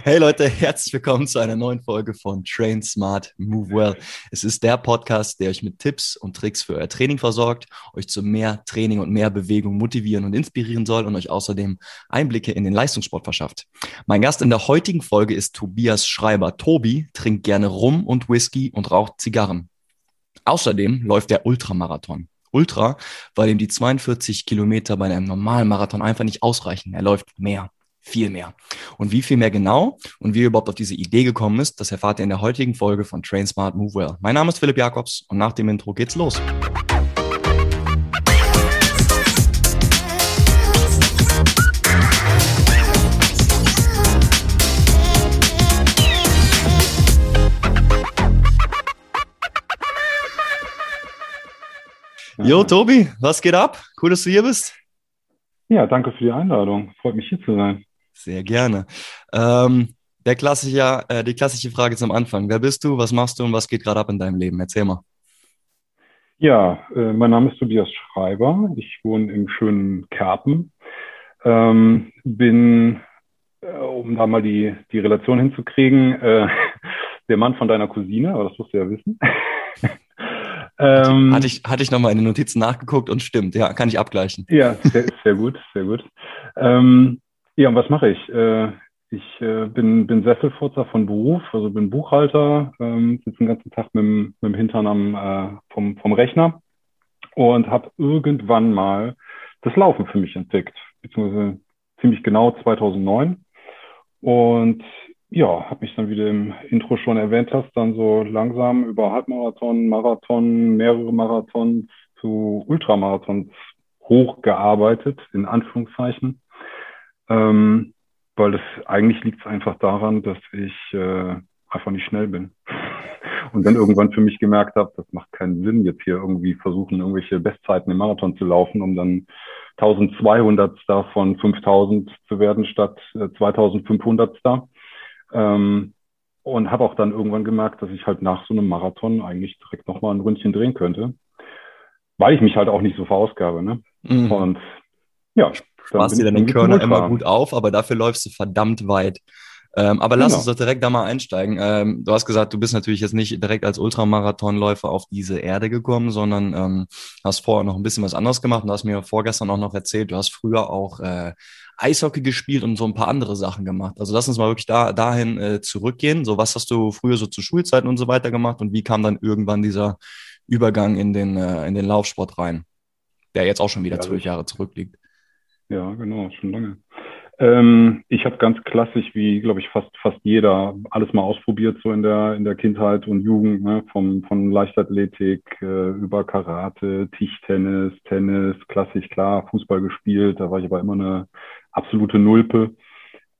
Hey Leute, herzlich willkommen zu einer neuen Folge von Train Smart Move Well. Es ist der Podcast, der euch mit Tipps und Tricks für euer Training versorgt, euch zu mehr Training und mehr Bewegung motivieren und inspirieren soll und euch außerdem Einblicke in den Leistungssport verschafft. Mein Gast in der heutigen Folge ist Tobias Schreiber. Tobi trinkt gerne Rum und Whisky und raucht Zigarren. Außerdem läuft er Ultramarathon. Ultra, weil ihm die 42 Kilometer bei einem normalen Marathon einfach nicht ausreichen. Er läuft mehr viel mehr. Und wie viel mehr genau und wie er überhaupt auf diese Idee gekommen ist, das erfahrt ihr in der heutigen Folge von Train Smart Move Well. Mein Name ist Philipp Jakobs und nach dem Intro geht's los. Jo, Tobi, was geht ab? Cool, dass du hier bist. Ja, danke für die Einladung. Freut mich hier zu sein. Sehr gerne. Ähm, der klassische, äh, die klassische Frage zum Anfang. Wer bist du, was machst du und was geht gerade ab in deinem Leben? Erzähl mal. Ja, äh, mein Name ist Tobias Schreiber. Ich wohne im schönen Kerpen. Ähm, bin, äh, um da mal die, die Relation hinzukriegen, äh, der Mann von deiner Cousine, aber das musst du ja wissen. ähm, hatte ich, hatte ich nochmal in den Notizen nachgeguckt und stimmt, ja, kann ich abgleichen. Ja, sehr, sehr gut, sehr gut. Ähm, ja, und was mache ich? Äh, ich äh, bin, bin Sesselfurzer von Beruf, also bin Buchhalter, ähm, sitze den ganzen Tag mit, dem, mit dem Hintern am, äh, vom, vom Rechner und habe irgendwann mal das Laufen für mich entdeckt, beziehungsweise ziemlich genau 2009. Und ja, habe mich dann, wie du im Intro schon erwähnt hast, dann so langsam über Halbmarathon, Marathon, mehrere Marathons zu Ultramarathons hochgearbeitet, in Anführungszeichen. Ähm, weil das eigentlich liegt es einfach daran, dass ich äh, einfach nicht schnell bin. Und dann irgendwann für mich gemerkt habe, das macht keinen Sinn, jetzt hier irgendwie versuchen, irgendwelche Bestzeiten im Marathon zu laufen, um dann 1200 Star von 5000 zu werden statt äh, 2500 Star. Ähm, und habe auch dann irgendwann gemerkt, dass ich halt nach so einem Marathon eigentlich direkt nochmal ein Ründchen drehen könnte, weil ich mich halt auch nicht so verausgabe. Ne? Mhm. Und ja, sparst dir deine Körner immer gut auf, aber dafür läufst du verdammt weit. Ähm, aber lass genau. uns doch direkt da mal einsteigen. Ähm, du hast gesagt, du bist natürlich jetzt nicht direkt als Ultramarathonläufer auf diese Erde gekommen, sondern ähm, hast vorher noch ein bisschen was anderes gemacht und hast mir vorgestern auch noch erzählt, du hast früher auch äh, Eishockey gespielt und so ein paar andere Sachen gemacht. Also lass uns mal wirklich da dahin äh, zurückgehen. So, was hast du früher so zu Schulzeiten und so weiter gemacht und wie kam dann irgendwann dieser Übergang in den, äh, in den Laufsport rein, der jetzt auch schon wieder zwölf Jahre zurückliegt? Ja, genau, schon lange. Ähm, ich habe ganz klassisch, wie glaube ich fast fast jeder, alles mal ausprobiert so in der in der Kindheit und Jugend, ne? vom von Leichtathletik äh, über Karate, Tischtennis, Tennis, klassisch klar, Fußball gespielt. Da war ich aber immer eine absolute Nulpe.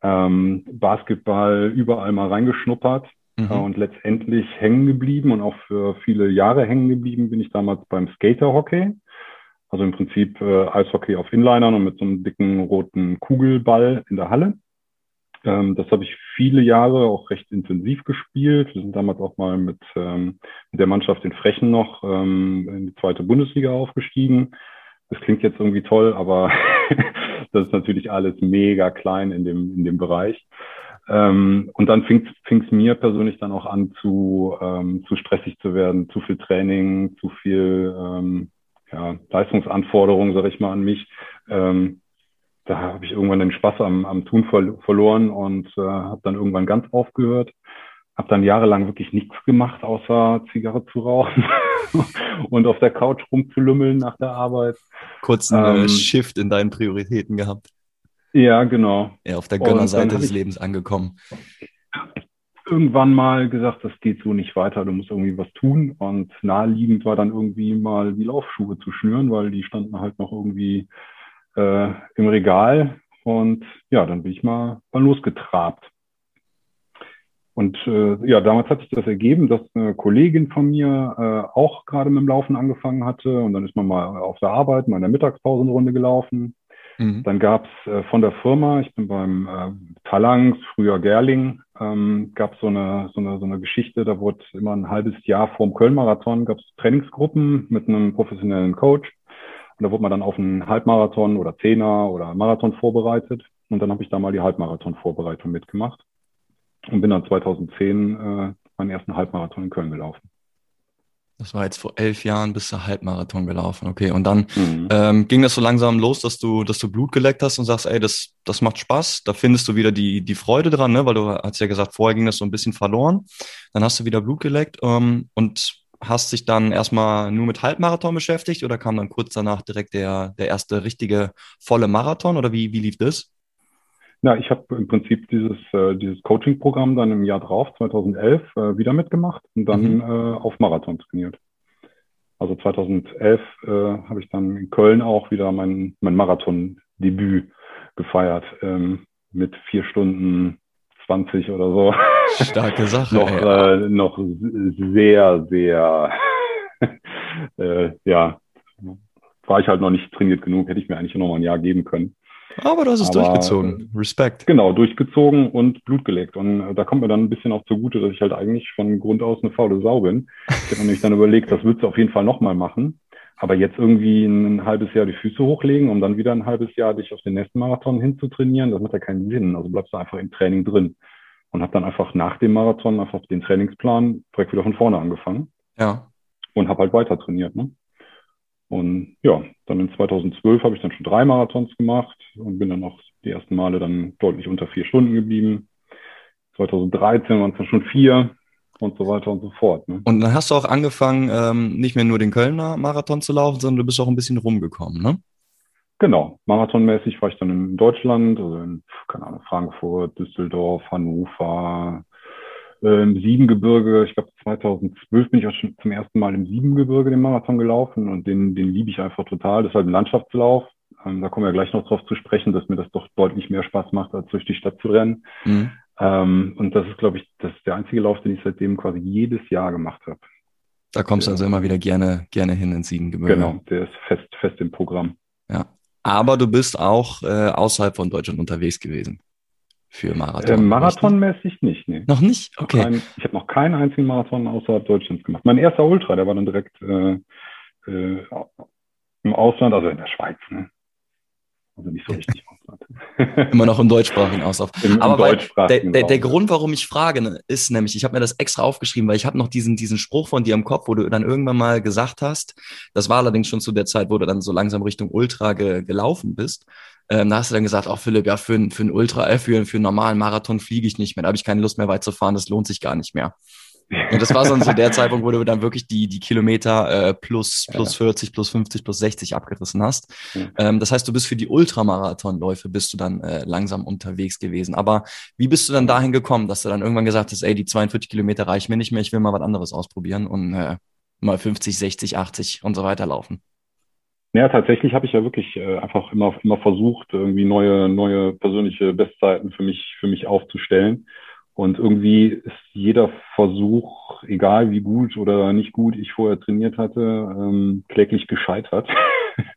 Ähm, Basketball überall mal reingeschnuppert mhm. äh, und letztendlich hängen geblieben und auch für viele Jahre hängen geblieben bin ich damals beim Skaterhockey. Also im Prinzip äh, Eishockey auf Inlinern und mit so einem dicken roten Kugelball in der Halle. Ähm, das habe ich viele Jahre auch recht intensiv gespielt. Wir sind damals auch mal mit, ähm, mit der Mannschaft in Frechen noch ähm, in die zweite Bundesliga aufgestiegen. Das klingt jetzt irgendwie toll, aber das ist natürlich alles mega klein in dem, in dem Bereich. Ähm, und dann fing es mir persönlich dann auch an, zu, ähm, zu stressig zu werden, zu viel Training, zu viel ähm, ja, Leistungsanforderungen, sage ich mal, an mich. Ähm, da habe ich irgendwann den Spaß am, am Tun ver verloren und äh, habe dann irgendwann ganz aufgehört. Habe dann jahrelang wirklich nichts gemacht, außer Zigarre zu rauchen und auf der Couch rumzulümmeln nach der Arbeit. Kurz einen ähm, Shift in deinen Prioritäten gehabt. Ja, genau. Ja, auf der Gönnerseite des Lebens angekommen irgendwann mal gesagt, das geht so nicht weiter, du musst irgendwie was tun. Und naheliegend war dann irgendwie mal die Laufschuhe zu schnüren, weil die standen halt noch irgendwie äh, im Regal. Und ja, dann bin ich mal, mal losgetrabt. Und äh, ja, damals hat sich das ergeben, dass eine Kollegin von mir äh, auch gerade mit dem Laufen angefangen hatte. Und dann ist man mal auf der Arbeit, mal in der Mittagspause eine Runde gelaufen. Mhm. Dann gab es äh, von der Firma, ich bin beim äh, Talangs, früher Gerling, ähm, gab so eine, so, eine, so eine Geschichte, da wurde immer ein halbes Jahr vorm Köln-Marathon, gab es Trainingsgruppen mit einem professionellen Coach. Und da wurde man dann auf einen Halbmarathon oder Zehner oder Marathon vorbereitet. Und dann habe ich da mal die Halbmarathon-Vorbereitung mitgemacht. und bin dann 2010 äh, meinen ersten Halbmarathon in Köln gelaufen. Das war jetzt vor elf Jahren bis der Halbmarathon gelaufen. Okay, und dann mhm. ähm, ging das so langsam los, dass du, dass du Blut geleckt hast und sagst, ey, das, das macht Spaß. Da findest du wieder die, die Freude dran, ne? weil du hast ja gesagt, vorher ging das so ein bisschen verloren. Dann hast du wieder Blut geleckt ähm, und hast dich dann erstmal nur mit Halbmarathon beschäftigt oder kam dann kurz danach direkt der, der erste richtige volle Marathon oder wie, wie lief das? Ja, ich habe im Prinzip dieses, äh, dieses Coaching-Programm dann im Jahr drauf, 2011, äh, wieder mitgemacht und dann mhm. äh, auf Marathon trainiert. Also 2011 äh, habe ich dann in Köln auch wieder mein, mein Marathon-Debüt gefeiert ähm, mit vier Stunden 20 oder so. Starke Sache. noch, äh, noch sehr, sehr, äh, ja, war ich halt noch nicht trainiert genug, hätte ich mir eigentlich noch mal ein Jahr geben können. Aber du hast es Aber, durchgezogen. Respekt. Genau, durchgezogen und Blut geleckt. Und äh, da kommt mir dann ein bisschen auch zugute, dass ich halt eigentlich von Grund aus eine faule Sau bin. Ich habe nämlich dann überlegt, das würdest du auf jeden Fall nochmal machen. Aber jetzt irgendwie ein halbes Jahr die Füße hochlegen, um dann wieder ein halbes Jahr dich auf den nächsten Marathon hinzutrainieren, das macht ja keinen Sinn. Also bleibst du einfach im Training drin. Und habe dann einfach nach dem Marathon einfach den Trainingsplan direkt wieder von vorne angefangen. Ja. Und habe halt weiter trainiert. Ne? Und ja, dann in 2012 habe ich dann schon drei Marathons gemacht und bin dann auch die ersten Male dann deutlich unter vier Stunden geblieben. 2013 waren es dann schon vier und so weiter und so fort. Ne? Und dann hast du auch angefangen, ähm, nicht mehr nur den Kölner Marathon zu laufen, sondern du bist auch ein bisschen rumgekommen, ne? Genau, marathonmäßig war ich dann in Deutschland, also in, keine Ahnung, Frankfurt, Düsseldorf, Hannover, im Siebengebirge, ich glaube 2012 bin ich auch schon zum ersten Mal im Siebengebirge den Marathon gelaufen und den, den liebe ich einfach total. Das ist halt ein Landschaftslauf. Ähm, da kommen wir gleich noch drauf zu sprechen, dass mir das doch deutlich mehr Spaß macht, als durch die Stadt zu rennen. Mhm. Ähm, und das ist, glaube ich, das ist der einzige Lauf, den ich seitdem quasi jedes Jahr gemacht habe. Da kommst du also immer wieder gerne, gerne hin ins Siebengebirge. Genau, der ist fest, fest im Programm. Ja. Aber du bist auch äh, außerhalb von Deutschland unterwegs gewesen für Marathon? Äh, marathonmäßig nicht, nee. Noch nicht? Okay. Kein, ich habe noch keinen einzigen Marathon außerhalb Deutschlands gemacht. Mein erster Ultra, der war dann direkt äh, äh, im Ausland, also in der Schweiz. Ne? Also nicht so richtig Ausland. Immer noch im deutschsprachigen Auslauf. Im, im Aber der, der, der, Grund, warum ich frage, ne, ist nämlich, ich habe mir das extra aufgeschrieben, weil ich habe noch diesen, diesen Spruch von dir im Kopf, wo du dann irgendwann mal gesagt hast, das war allerdings schon zu der Zeit, wo du dann so langsam Richtung Ultra ge, gelaufen bist. Ähm, da hast du dann gesagt, auch oh, Philipp, ja, für, für einen Ultra, äh, für, für einen normalen Marathon fliege ich nicht mehr. Da habe ich keine Lust mehr weit zu fahren, das lohnt sich gar nicht mehr. Und das war so der Zeitpunkt, wo du dann wirklich die, die Kilometer äh, plus, plus ja. 40, plus 50, plus 60 abgerissen hast. Ja. Ähm, das heißt, du bist für die Ultramarathonläufe bist du dann äh, langsam unterwegs gewesen. Aber wie bist du dann dahin gekommen, dass du dann irgendwann gesagt hast, ey, die 42 Kilometer reichen mir nicht mehr, ich will mal was anderes ausprobieren und äh, mal 50, 60, 80 und so weiter laufen? Ja, tatsächlich habe ich ja wirklich äh, einfach immer, immer versucht, irgendwie neue, neue persönliche Bestzeiten für mich, für mich aufzustellen. Und irgendwie ist jeder Versuch, egal wie gut oder nicht gut ich vorher trainiert hatte, ähm, kläglich gescheitert.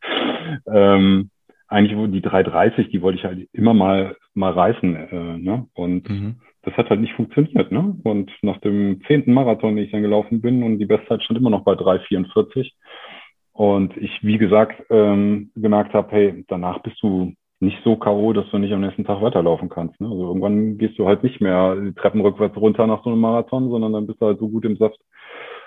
ähm, eigentlich die 330, die wollte ich halt immer mal mal reißen, äh, ne? Und mhm. das hat halt nicht funktioniert, ne? Und nach dem zehnten Marathon, den ich dann gelaufen bin, und die Bestzeit stand immer noch bei 344, und ich, wie gesagt, ähm, gemerkt habe, hey, danach bist du nicht so K.O., dass du nicht am nächsten Tag weiterlaufen kannst. Ne? Also irgendwann gehst du halt nicht mehr die Treppen rückwärts runter nach so einem Marathon, sondern dann bist du halt so gut im Saft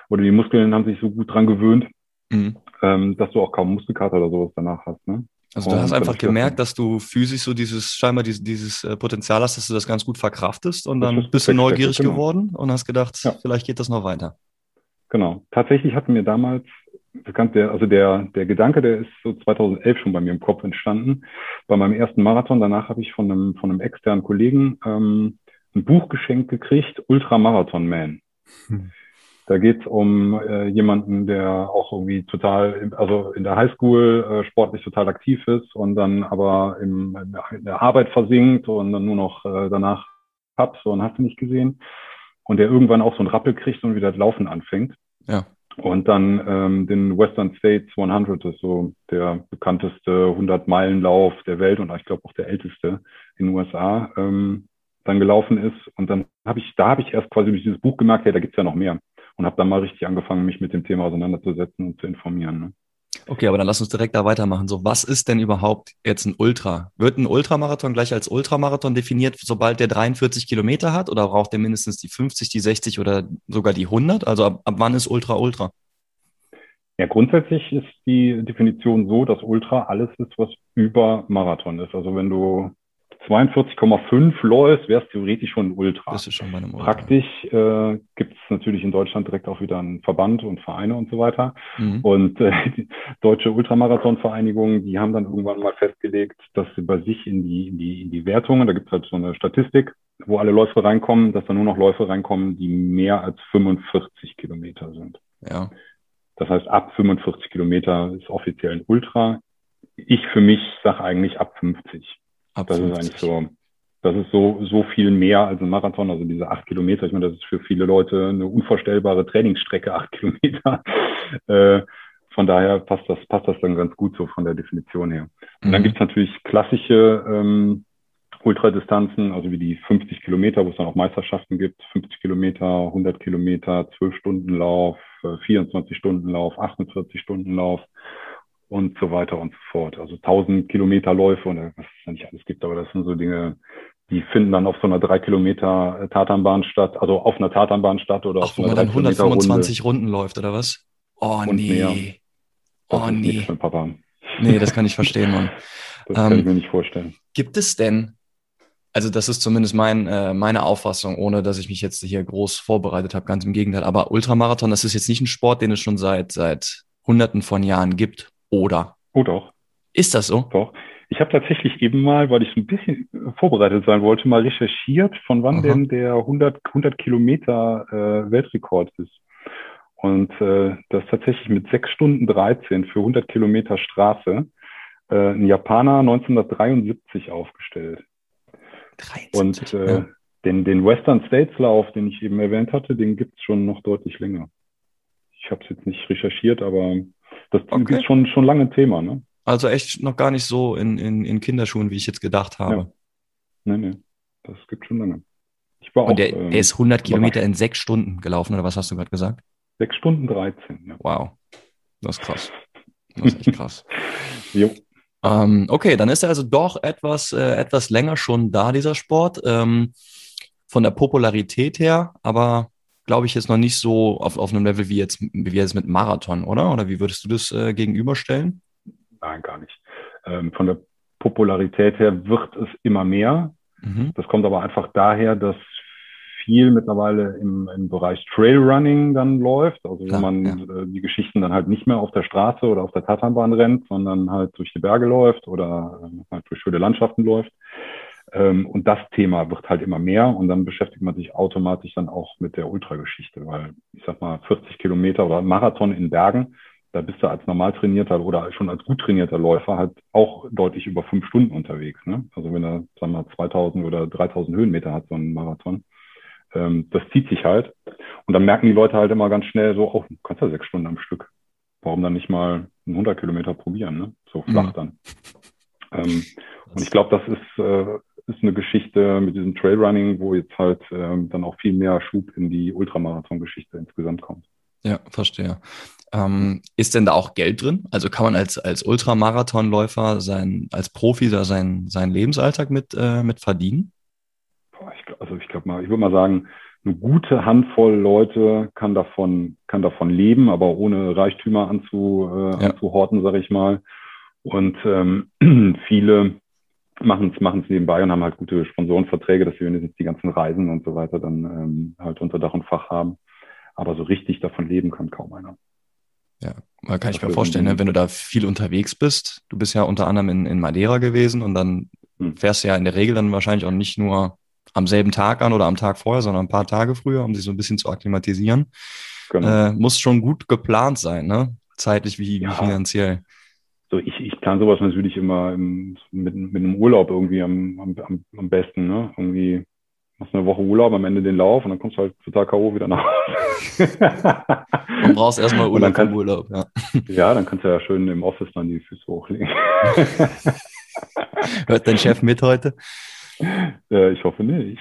oder die Muskeln haben sich so gut dran gewöhnt, mhm. ähm, dass du auch kaum Muskelkater oder sowas danach hast. Ne? Also du und hast einfach gemerkt, dass du physisch so dieses, scheinbar dieses, dieses äh, Potenzial hast, dass du das ganz gut verkraftest und dann bist du neugierig genau. geworden und hast gedacht, ja. vielleicht geht das noch weiter. Genau. Tatsächlich hatten mir damals bekannt, der, also der, der Gedanke, der ist so 2011 schon bei mir im Kopf entstanden. Bei meinem ersten Marathon, danach habe ich von einem, von einem externen Kollegen ähm, ein Buch geschenkt gekriegt, Ultramarathon Man. Hm. Da geht es um äh, jemanden, der auch irgendwie total, also in der Highschool äh, sportlich total aktiv ist und dann aber im, in der Arbeit versinkt und dann nur noch äh, danach so und hast du nicht gesehen. Und der irgendwann auch so einen Rappel kriegt und wieder Laufen anfängt. Ja. Und dann ähm, den Western States 100, das ist so der bekannteste 100-Meilen-Lauf der Welt und ich glaube auch der älteste in den USA, ähm, dann gelaufen ist. Und dann habe ich, da habe ich erst quasi durch dieses Buch gemerkt, hey, da gibt's ja noch mehr. Und habe dann mal richtig angefangen, mich mit dem Thema auseinanderzusetzen und zu informieren. Ne? Okay, aber dann lass uns direkt da weitermachen. So, was ist denn überhaupt jetzt ein Ultra? Wird ein Ultramarathon gleich als Ultramarathon definiert, sobald der 43 Kilometer hat? Oder braucht der mindestens die 50, die 60 oder sogar die 100? Also ab, ab wann ist Ultra Ultra? Ja, grundsätzlich ist die Definition so, dass Ultra alles ist, was über Marathon ist. Also wenn du 42,5 läufst, wäre es theoretisch schon ein Ultra. Das ist schon bei einem Ultra. Praktisch äh, gibt es natürlich in Deutschland direkt auch wieder einen Verband und Vereine und so weiter. Mhm. Und äh, die deutsche Ultramarathon-Vereinigung, die haben dann irgendwann mal festgelegt, dass sie bei sich in die, in die, in die Wertungen, da gibt es halt so eine Statistik, wo alle Läufe reinkommen, dass da nur noch Läufe reinkommen, die mehr als 45 Kilometer sind. Ja. Das heißt, ab 45 Kilometer ist offiziell ein Ultra. Ich für mich sage eigentlich ab 50. Ab Das 50. ist eigentlich so, das ist so, so viel mehr als ein Marathon, also diese acht Kilometer. Ich meine, das ist für viele Leute eine unvorstellbare Trainingsstrecke, acht Kilometer. Äh, von daher passt das, passt das dann ganz gut so von der Definition her. Und dann Mhm. gibt's natürlich klassische ähm, Ultradistanzen, also wie die 50 Kilometer, wo es dann auch Meisterschaften gibt. 50 Kilometer, 100 Kilometer, 12-Stunden-Lauf, 24-Stunden-Lauf, 48-Stunden-Lauf und so weiter und so fort. Also 1000 Kilometer Läufe und äh, was es da nicht alles gibt, aber das sind so Dinge, die finden dann auf so einer 3 Kilometer Tatanbahn statt, also auf einer Tatanbahn statt oder auf Ach, so wo einer man 3 dann Kilometer Runde. 125 Runden läuft, oder was? Oh, nee. Oh, nee. Papa. Nee, das kann ich verstehen, Mann. Das kann Ähm, ich mir nicht vorstellen. Gibt es denn, also das ist zumindest mein, äh, meine Auffassung, ohne dass ich mich jetzt hier groß vorbereitet habe, ganz im Gegenteil, aber Ultramarathon, das ist jetzt nicht ein Sport, den es schon seit, seit hunderten von Jahren gibt, oder? Oh doch, Ist das so? doch. Ich habe tatsächlich eben mal, weil ich so ein bisschen vorbereitet sein wollte, mal recherchiert, von wann Aha. denn der 100, 100 Kilometer äh, Weltrekord ist. Und äh, das tatsächlich mit 6 Stunden 13 für 100 Kilometer Straße äh, ein Japaner 1973 aufgestellt. 73. Und äh, ja. den, den Western States Lauf, den ich eben erwähnt hatte, den gibt's schon noch deutlich länger. Ich habe es jetzt nicht recherchiert, aber das Okay. ist schon, schon lange ein Thema. Ne? Also echt noch gar nicht so in, in, in Kinderschuhen, wie ich jetzt gedacht habe. Nee, nee, das gibt schon lange. Ich war auch Und der, ähm, der ist 100 Kilometer in sechs Stunden gelaufen, oder was hast du gerade gesagt? 6 Stunden 13. Ja. Wow. Das ist krass. Das ist echt krass. Jo. Ähm, okay, dann ist er also doch etwas, äh, etwas länger schon da, dieser Sport. Ähm, von der Popularität her, aber glaube ich jetzt noch nicht so auf, auf einem Level wie jetzt, wie jetzt mit Marathon, oder? Oder wie würdest du das äh, gegenüberstellen? Nein, gar nicht. Ähm, von der Popularität her wird es immer mehr. Mhm. Das kommt aber einfach daher, dass viel mittlerweile im, im Bereich Trailrunning dann läuft. Also Klar, wenn man ja. äh, die Geschichten dann halt nicht mehr auf der Straße oder auf der Tatanbahn rennt, sondern halt durch die Berge läuft oder äh, halt durch schöne Landschaften läuft. Ähm, und das Thema wird halt immer mehr und dann beschäftigt man sich automatisch dann auch mit der Ultrageschichte, weil ich sag mal 40 Kilometer oder Marathon in Bergen, da bist du als normal trainierter oder schon als gut trainierter Läufer halt auch deutlich über fünf Stunden unterwegs. Ne? Also wenn er, sagen wir mal, 2000 oder 3000 Höhenmeter hat, so ein Marathon, ähm, das zieht sich halt. Und dann merken die Leute halt immer ganz schnell so, oh, du kannst ja sechs Stunden am Stück. Warum dann nicht mal einen 100 Kilometer probieren, ne? So flach Mhm. Ähm, und ich glaube, das ist, äh, ist eine Geschichte mit diesem Trailrunning, wo jetzt halt ähm, dann auch viel mehr Schub in die Ultramarathon-Geschichte insgesamt kommt. Ja, verstehe. Ähm, ist denn da auch Geld drin? Also kann man als, als Ultramarathonläufer sein, als Profi da seinen, seinen Lebensalltag mit, äh, mit verdienen? Boah, ich, also ich glaube mal, ich würde mal sagen, eine gute Handvoll Leute kann davon, kann davon leben, aber ohne Reichtümer anzu, äh, Ja. anzuhorten, sage ich mal. Und ähm, viele machen es nebenbei und haben halt gute Sponsorenverträge, dass sie, jetzt die ganzen Reisen und so weiter dann ähm, halt unter Dach und Fach haben. Aber so richtig davon leben kann kaum einer. Ja, kann ich Das mir wird vorstellen, ne, wenn du da viel unterwegs bist. Du bist ja unter anderem in, in Madeira gewesen und dann Hm. fährst du ja in der Regel dann wahrscheinlich auch nicht nur am selben Tag an oder am Tag vorher, sondern ein paar Tage früher, um sich so ein bisschen zu akklimatisieren. Genau. Äh, muss schon gut geplant sein, ne? Zeitlich wie, Ja. wie finanziell. So, ich, ich plane sowas natürlich immer im, mit, mit einem Urlaub irgendwie am, am, am, besten, ne? Irgendwie machst eine Woche Urlaub, am Ende den Lauf und dann kommst du halt total K.O. wieder nach Hause. Du brauchst erstmal Und Urlaub kannst- Urlaub, ja. ja, dann kannst du ja schön im Office dann die Füße hochlegen. Hört dein Chef mit heute? äh, ich hoffe nicht.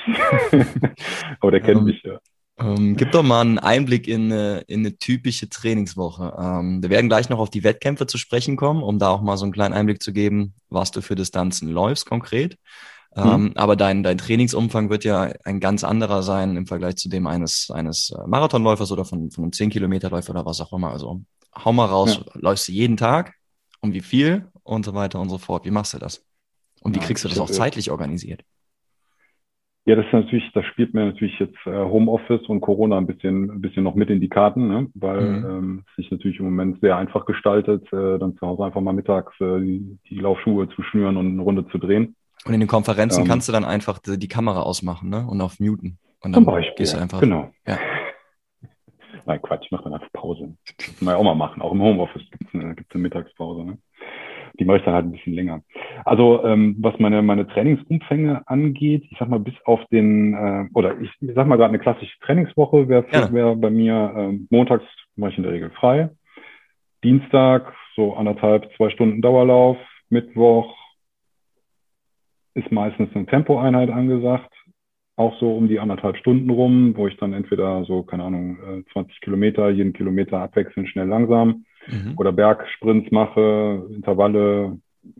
Aber der kennt Ähm, mich ja. Ähm, gib doch mal einen Einblick in eine, in eine typische Trainingswoche. Ähm, wir werden gleich noch auf die Wettkämpfe zu sprechen kommen, um da auch mal so einen kleinen Einblick zu geben, was du für Distanzen läufst konkret. Mhm. Ähm, aber dein, dein Trainingsumfang wird ja ein ganz anderer sein im Vergleich zu dem eines, eines äh, Marathonläufers oder von, von einem 10-Kilometer-Läufer oder was auch immer. Also hau mal raus, ja. läufst du jeden Tag? Um wie viel? Und so weiter und so fort. Wie machst du das? Und wie kriegst du das auch zeitlich organisiert? Ja, das ist natürlich, das spielt mir natürlich jetzt äh, Homeoffice und Corona ein bisschen, ein bisschen noch mit in die Karten, ne? weil mhm. ähm, es sich natürlich im Moment sehr einfach gestaltet, äh, dann zu Hause einfach mal mittags äh, die, die Laufschuhe zu schnüren und eine Runde zu drehen. Und in den Konferenzen ähm, kannst du dann einfach die, die, Kamera ausmachen ne? und auf Muten. Und dann zum Beispiel, gehst du einfach. Genau. Ja. Nein, Quatsch, ich mache dann einfach Pause. Das kann man ja auch mal machen. Auch im Homeoffice gibt es eine, gibt's eine Mittagspause. Ne? Die mache ich dann halt ein bisschen länger. Also ähm, was meine, meine Trainingsumfänge angeht, ich sag mal bis auf den, äh, oder ich, ich sag mal gerade eine klassische Trainingswoche wäre ja. wär bei mir, äh, montags mache ich in der Regel frei. Dienstag so anderthalb, zwei Stunden Dauerlauf. Mittwoch ist meistens eine Tempoeinheit angesagt auch so um die anderthalb Stunden rum, wo ich dann entweder so, keine Ahnung, 20 äh, Kilometer, jeden Kilometer abwechselnd schnell langsam mhm. oder Bergsprints mache, Intervalle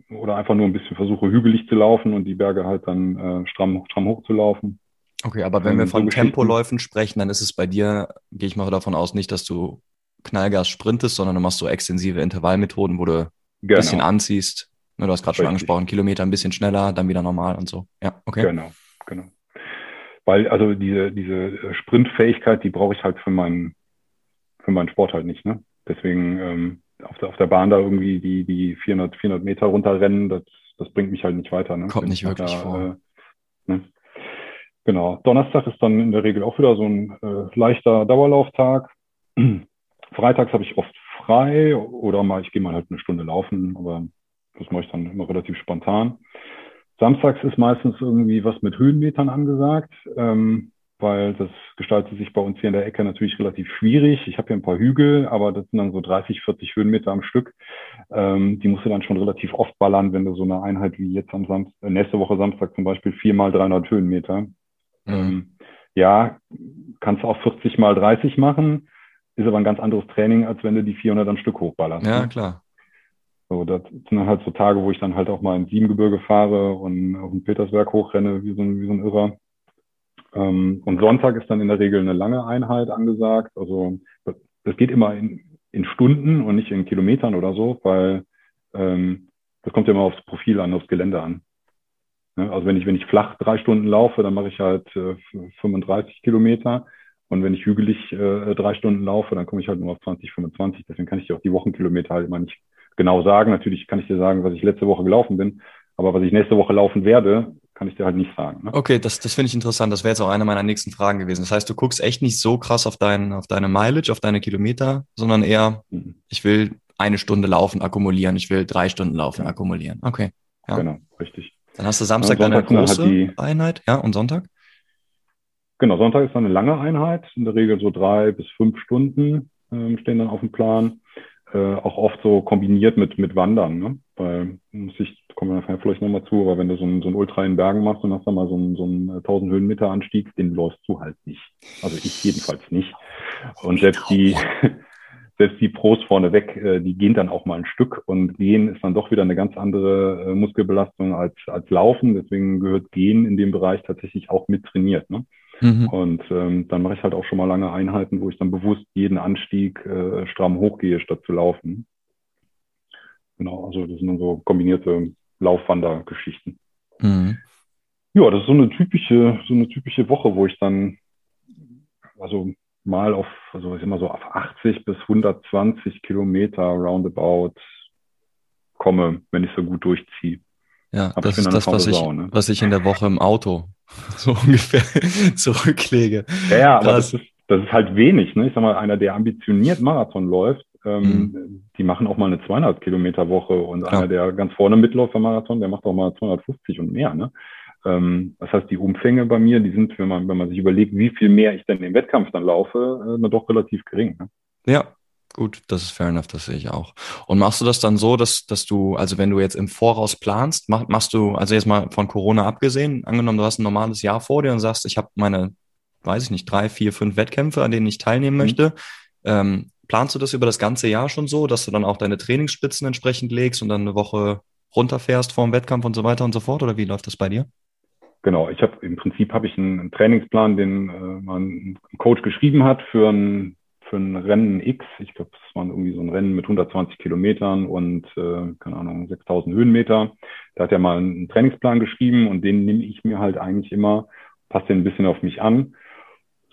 oder einfach nur ein bisschen versuche, hügelig zu laufen und die Berge halt dann äh, stramm, stramm hoch zu laufen. Okay, aber wenn wir von so Tempoläufen sprechen, dann ist es bei dir, gehe ich mal davon aus, nicht, dass du Knallgas sprintest, sondern du machst so extensive Intervallmethoden, wo du ein genau. bisschen anziehst. Du hast gerade schon angesprochen, Kilometer ein bisschen schneller, dann wieder normal und so. Ja, okay. Genau, genau. Weil also diese, diese Sprintfähigkeit, die brauche ich halt für meinen, für meinen Sport halt nicht. Ne? Deswegen ähm, auf, der, auf der Bahn da irgendwie die, die 400, 400 Meter runterrennen, das, das bringt mich halt nicht weiter. Ne? Kommt nicht wirklich da, vor. Äh, ne? Genau. Donnerstag ist dann in der Regel auch wieder so ein äh, leichter Dauerlauftag. Freitags habe ich oft frei oder mal, ich gehe mal halt eine Stunde laufen, aber das mache ich dann immer relativ spontan. Samstags ist meistens irgendwie was mit Höhenmetern angesagt, ähm, weil das gestaltet sich bei uns hier in der Ecke natürlich relativ schwierig. Ich habe hier ein paar Hügel, aber das sind dann so 30, 40 Höhenmeter am Stück. Ähm, die musst du dann schon relativ oft ballern, wenn du so eine Einheit wie jetzt am Samstag, äh, nächste Woche Samstag zum Beispiel viermal 300 Höhenmeter. Mhm. Ähm, ja, kannst du auch 40 mal 30 machen, ist aber ein ganz anderes Training, als wenn du die 400 am Stück hochballerst. Ja, ne? klar. So, das sind dann halt so Tage, wo ich dann halt auch mal ins Siebengebirge fahre und auf dem Petersberg hochrenne, wie so ein, wie so ein Irrer. Ähm, und Sonntag ist dann in der Regel eine lange Einheit angesagt. Also das geht immer in, in Stunden und nicht in Kilometern oder so, weil ähm, das kommt ja immer aufs Profil an, aufs Gelände an. Ne? Also wenn ich, wenn ich flach drei Stunden laufe, dann mache ich halt äh, 35 Kilometer. Und wenn ich hügelig äh, drei Stunden laufe, dann komme ich halt nur auf 20, 25. Deswegen kann ich dir auch die Wochenkilometer halt immer nicht genau sagen. Natürlich kann ich dir sagen, was ich letzte Woche gelaufen bin, aber was ich nächste Woche laufen werde, kann ich dir halt nicht sagen. Ne? Okay, das, das finde ich interessant. Das wäre jetzt auch eine meiner nächsten Fragen gewesen. Das heißt, du guckst echt nicht so krass auf, dein, auf deine Mileage, auf deine Kilometer, sondern eher, mhm. ich will eine Stunde laufen, akkumulieren, ich will drei Stunden laufen, ja. akkumulieren. Okay. Ja. Genau, richtig. Dann hast du Samstag deine große halt Einheit, ja, und Sonntag? Genau, Sonntag ist dann eine lange Einheit, in der Regel so drei bis fünf Stunden ähm, stehen dann auf dem Plan äh, auch oft so kombiniert mit, mit Wandern, ne? Weil, muss ich, kommen wir nachher vielleicht nochmal zu, aber wenn du so ein, so ein Ultra in Bergen machst und hast dann mal so einen, so einen 1000 Höhenmeter Anstieg, den läufst du halt nicht. Also ich jedenfalls nicht. Und selbst die, selbst die Pros vorneweg, äh, die gehen dann auch mal ein Stück und Gehen ist dann doch wieder eine ganz andere äh, Muskelbelastung als, als Laufen. Deswegen gehört Gehen in dem Bereich tatsächlich auch mit trainiert. Ne? Mhm. Und ähm, dann mache ich halt auch schon mal lange Einheiten, wo ich dann bewusst jeden Anstieg äh, stramm hochgehe, statt zu laufen. Genau, also das sind dann so kombinierte Laufwandergeschichten. Mhm. Ja, das ist so eine typische, so eine typische Woche, wo ich dann also mal auf, also ich immer so auf 80 bis 120 Kilometer roundabout komme, wenn ich so gut durchziehe. Ja, Aber das ist das, was ich, ne? was ich in der Woche im Auto so ungefähr zurücklege. Ja, ja aber das ist, das ist halt wenig. Ne? Ich sag mal, einer, der ambitioniert Marathon läuft, ähm, mhm. die machen auch mal eine 200 Kilometer Woche und ja. einer, der ganz vorne mitläuft beim Marathon, der macht auch mal 250 und mehr. Ne? Ähm, das heißt, die Umfänge bei mir, die sind, wenn man, wenn man sich überlegt, wie viel mehr ich denn im Wettkampf dann laufe, äh, doch relativ gering. Ne? Ja, Gut, das ist fair enough, das sehe ich auch. Und machst du das dann so, dass, dass du, also wenn du jetzt im Voraus planst, mach, machst du, also jetzt mal von Corona abgesehen, angenommen, du hast ein normales Jahr vor dir und sagst, ich habe meine weiß ich nicht, drei, vier, fünf Wettkämpfe, an denen ich teilnehmen mhm. möchte. Ähm, planst du das über das ganze Jahr schon so, dass du dann auch deine Trainingsspitzen entsprechend legst und dann eine Woche runterfährst vor dem Wettkampf und so weiter und so fort? Oder wie läuft das bei dir? Genau, ich habe im Prinzip habe ich einen, Trainingsplan, den äh, mein Coach geschrieben hat für ein für ein Rennen X. Ich glaube, das war irgendwie so ein Rennen mit 120 Kilometern und äh, keine Ahnung 6000 Höhenmeter. Da hat er mal einen Trainingsplan geschrieben und den nehme ich mir halt eigentlich immer, passe den ein bisschen auf mich an,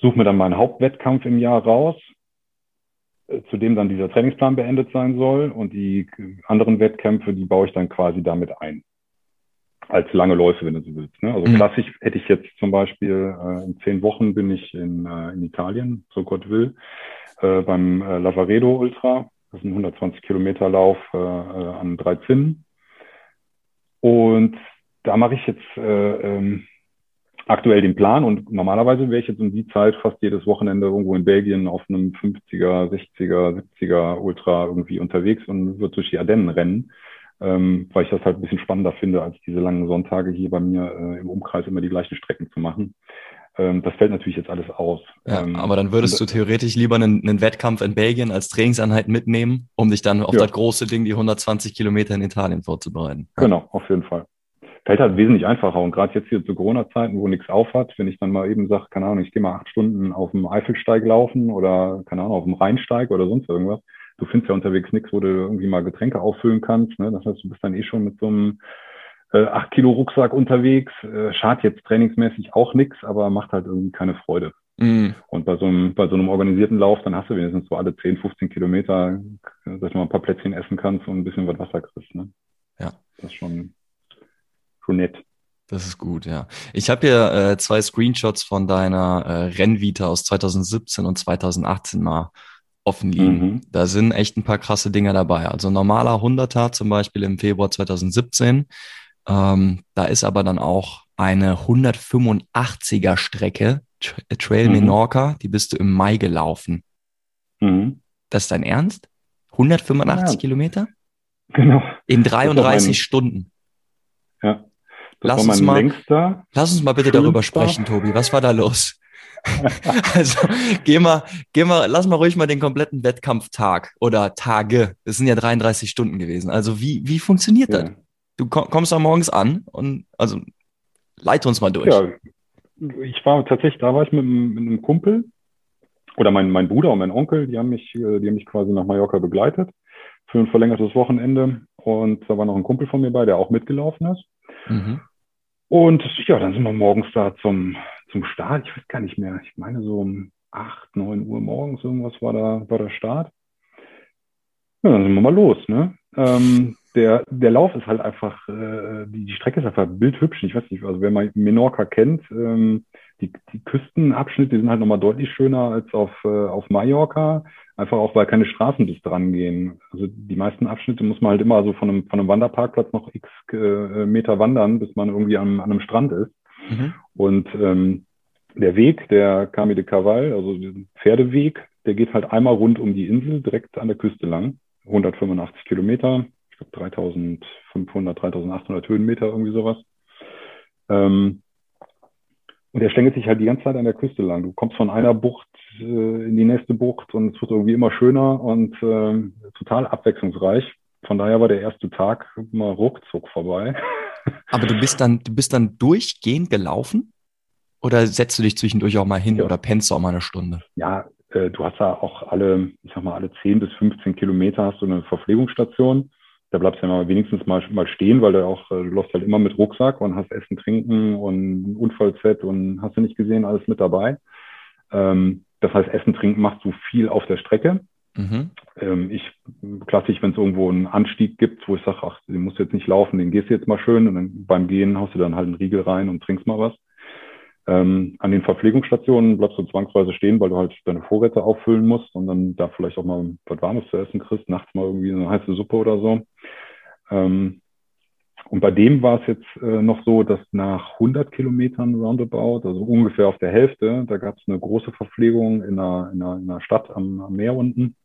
suche mir dann meinen Hauptwettkampf im Jahr raus, zu dem dann dieser Trainingsplan beendet sein soll und die anderen Wettkämpfe, die baue ich dann quasi damit ein als lange Läufe, wenn du so willst. Ne? Also mhm. klassisch hätte ich jetzt zum Beispiel äh, in zehn Wochen bin ich in, äh, in Italien, so Gott will, äh, beim äh, Lavaredo Ultra. Das ist ein 120 Kilometer Lauf äh, äh, an drei Zinnen. Und da mache ich jetzt äh, ähm, aktuell den Plan und normalerweise wäre ich jetzt um die Zeit fast jedes Wochenende irgendwo in Belgien auf einem 50er, 60er, 70er Ultra irgendwie unterwegs und würde durch die Ardennen rennen ähm, weil ich das halt ein bisschen spannender finde, als diese langen Sonntage hier bei mir äh, im Umkreis immer die gleichen Strecken zu machen. Ähm, das fällt natürlich jetzt alles aus. Ja, ähm, aber dann würdest du theoretisch lieber einen, einen, Wettkampf in Belgien als Trainingseinheit mitnehmen, um dich dann auf ja. das große Ding, die 120 Kilometer in Italien vorzubereiten. Genau, auf jeden Fall. Fällt halt wesentlich einfacher und gerade jetzt hier zu Corona-Zeiten, wo nichts aufhat, wenn ich dann mal eben sage, keine Ahnung, ich gehe mal acht Stunden auf dem Eifelsteig laufen oder keine Ahnung, auf dem Rheinsteig oder sonst irgendwas, du findest ja unterwegs nichts, wo du irgendwie mal Getränke auffüllen kannst. Ne? Das heißt, du bist dann eh schon mit so einem äh, 8 Kilo Rucksack unterwegs. Äh, schadet jetzt trainingsmäßig auch nichts, aber macht halt irgendwie keine Freude. Mm. Und bei so, einem, bei so einem organisierten Lauf, dann hast du wenigstens so alle 10, 15 Kilometer, dass du mal ein paar Plätzchen essen kannst und ein bisschen was Wasser kriegst. Ne? Ja. Das ist schon, schon nett. Das ist gut, ja. Ich habe hier äh, zwei Screenshots von deiner äh, Rennvita aus 2017 und 2018 mal offen liegen. Mhm. Da sind echt ein paar krasse Dinger dabei. Also normaler 100er zum Beispiel im Februar 2017. Ähm, da ist aber dann auch eine 185er Strecke, Trail mhm. Menorca, die bist du im Mai gelaufen. Mhm. Das ist dein Ernst? 185 ja. Kilometer? Genau. In 33 mein, Stunden. Lass uns, mal, lass uns mal bitte darüber sprechen, Tobi. Was war da los? also geh mal, geh mal, lass mal ruhig mal den kompletten Wettkampftag oder Tage. Es sind ja 33 Stunden gewesen. Also wie, wie funktioniert ja. das? Du kommst da morgens an und also leite uns mal durch. Ja, ich war tatsächlich, da war ich mit, mit einem Kumpel oder mein, mein Bruder und mein Onkel, die haben mich, äh, die haben mich quasi nach Mallorca begleitet für ein verlängertes Wochenende. Und da war noch ein Kumpel von mir bei, der auch mitgelaufen ist. Mhm. Und ja, dann sind wir morgens da zum, zum Start. Ich weiß gar nicht mehr. Ich meine so um acht, neun Uhr morgens irgendwas war da, war der Start. Ja, dann sind wir mal los, ne? Ähm, der, der Lauf ist halt einfach, äh, die, die Strecke ist einfach bildhübsch. Ich weiß nicht, also wer mal Menorca kennt, ähm, die, die Küstenabschnitte, die sind halt nochmal deutlich schöner als auf, äh, auf Mallorca. Einfach auch, weil keine Straßen bis dran gehen. Also die meisten Abschnitte muss man halt immer so von einem, von einem Wanderparkplatz noch x äh, Meter wandern, bis man irgendwie an, an einem Strand ist. Mhm. Und ähm, der Weg, der Cami de Caval, also der Pferdeweg, der geht halt einmal rund um die Insel, direkt an der Küste lang. 185 Kilometer, ich glaube 3500, 3800 Höhenmeter, irgendwie sowas. Ähm, und der schlängelt sich halt die ganze Zeit an der Küste lang. Du kommst von einer Bucht äh, in die nächste Bucht und es wird irgendwie immer schöner und äh, total abwechslungsreich. Von daher war der erste Tag mal ruckzuck vorbei. Aber du bist dann, du bist dann durchgehend gelaufen? Oder setzt du dich zwischendurch auch mal hin ja. oder pennst du auch mal eine Stunde? Ja, äh, du hast ja auch alle, ich sag mal, alle 10 bis 15 Kilometer hast du eine Verpflegungsstation. Da bleibst du ja mal wenigstens mal, mal stehen, weil du auch, äh, du läufst halt immer mit Rucksack und hast Essen, Trinken und Unfallset und hast du nicht gesehen, alles mit dabei. Ähm, das heißt, Essen, Trinken machst du viel auf der Strecke. Mhm. Ähm, ich, klassisch, wenn es irgendwo einen Anstieg gibt, wo ich sage, ach, den musst du jetzt nicht laufen, den gehst du jetzt mal schön und dann beim Gehen haust du dann halt einen Riegel rein und trinkst mal was. Ähm, an den Verpflegungsstationen bleibst du zwangsweise stehen, weil du halt deine Vorräte auffüllen musst und dann da vielleicht auch mal was Warmes zu essen kriegst, nachts mal irgendwie eine heiße Suppe oder so. Ähm, und bei dem war es jetzt äh, noch so, dass nach 100 Kilometern roundabout, also ungefähr auf der Hälfte, da gab es eine große Verpflegung in einer, in einer, in einer Stadt am, am Meer unten.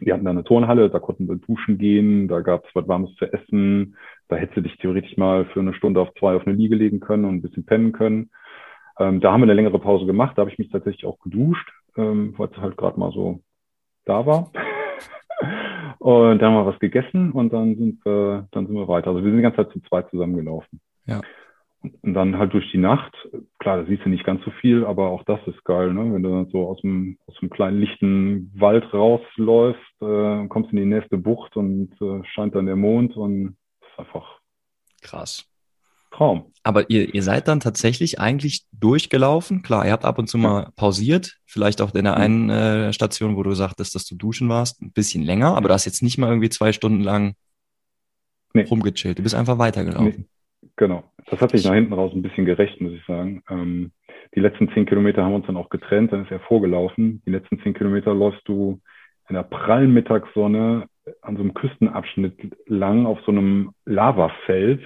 Die hatten da eine Turnhalle, da konnten wir duschen gehen, da gab es was Warmes zu essen, da hättest du dich theoretisch mal für eine Stunde auf zwei auf eine Liege legen können und ein bisschen pennen können. Ähm, da haben wir eine längere Pause gemacht. Da habe ich mich tatsächlich auch geduscht, ähm, weil es halt gerade mal so da war. und dann haben wir was gegessen und dann sind wir, dann sind wir weiter. Also wir sind die ganze Zeit zu zweit zusammengelaufen. Ja. Und dann halt durch die Nacht, klar, da siehst du nicht ganz so viel, aber auch das ist geil, ne? Wenn du dann so aus dem, aus dem kleinen lichten Wald rausläufst, äh, kommst in die nächste Bucht und äh, scheint dann der Mond und das ist einfach krass. Traum. Aber ihr, ihr seid dann tatsächlich eigentlich durchgelaufen. Klar, ihr habt ab und zu mal pausiert, vielleicht auch in der einen äh, Station, wo du sagtest, dass du duschen warst, ein bisschen länger, aber du hast jetzt nicht mal irgendwie zwei Stunden lang nee. rumgechillt. Du bist einfach weitergelaufen. Nee. Genau. Das hat sich nach hinten raus ein bisschen gerecht, muss ich sagen. Ähm, die letzten zehn Kilometer haben wir uns dann auch getrennt, dann ist er vorgelaufen. Die letzten zehn Kilometer läufst du in der prallen Mittagssonne an so einem Küstenabschnitt lang auf so einem Lavafeld,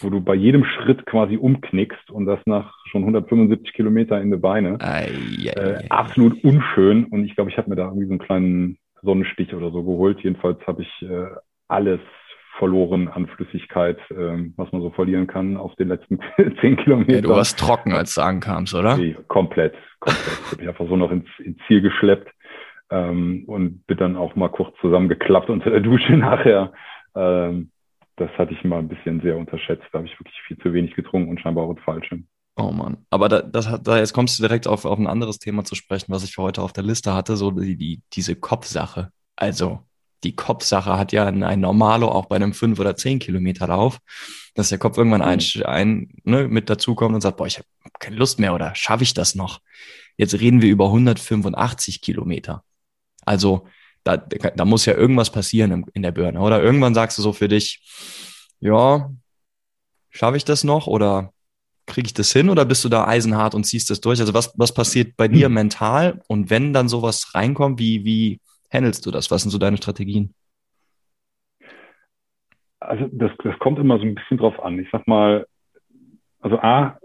wo du bei jedem Schritt quasi umknickst und das nach schon 175 Kilometer in die Beine. Ei, ei, äh, absolut unschön. Und ich glaube, ich habe mir da irgendwie so einen kleinen Sonnenstich oder so geholt. Jedenfalls habe ich äh, alles verloren an Flüssigkeit, ähm, was man so verlieren kann auf den letzten zehn Kilometern. Ja, du warst trocken, als du ankamst, oder? Nee, komplett, komplett. Ich habe mich einfach so noch ins, ins Ziel geschleppt ähm, und bin dann auch mal kurz zusammengeklappt unter der Dusche nachher. Ähm, das hatte ich mal ein bisschen sehr unterschätzt. Da habe ich wirklich viel zu wenig getrunken und scheinbar auch das Falsche. Oh Mann. Aber da, das, da jetzt kommst du direkt auf, auf ein anderes Thema zu sprechen, was ich für heute auf der Liste hatte, so die, die, diese Kopfsache. Also, die Kopfsache hat ja ein, ein Normalo auch bei einem 5 oder 10 Kilometer Lauf, dass der Kopf irgendwann ein, mhm. ein ne, mit dazukommt und sagt, boah, ich habe keine Lust mehr oder schaffe ich das noch? Jetzt reden wir über 185 Kilometer. Also da, da muss ja irgendwas passieren in der Birne. Oder irgendwann sagst du so für dich, ja, schaffe ich das noch oder kriege ich das hin oder bist du da eisenhart und ziehst das durch? Also was, was passiert bei dir mhm. mental? Und wenn dann sowas reinkommt, wie, wie, handelst du das? Was sind so deine Strategien? Also das, das kommt immer so ein bisschen drauf an. Ich sag mal, also A,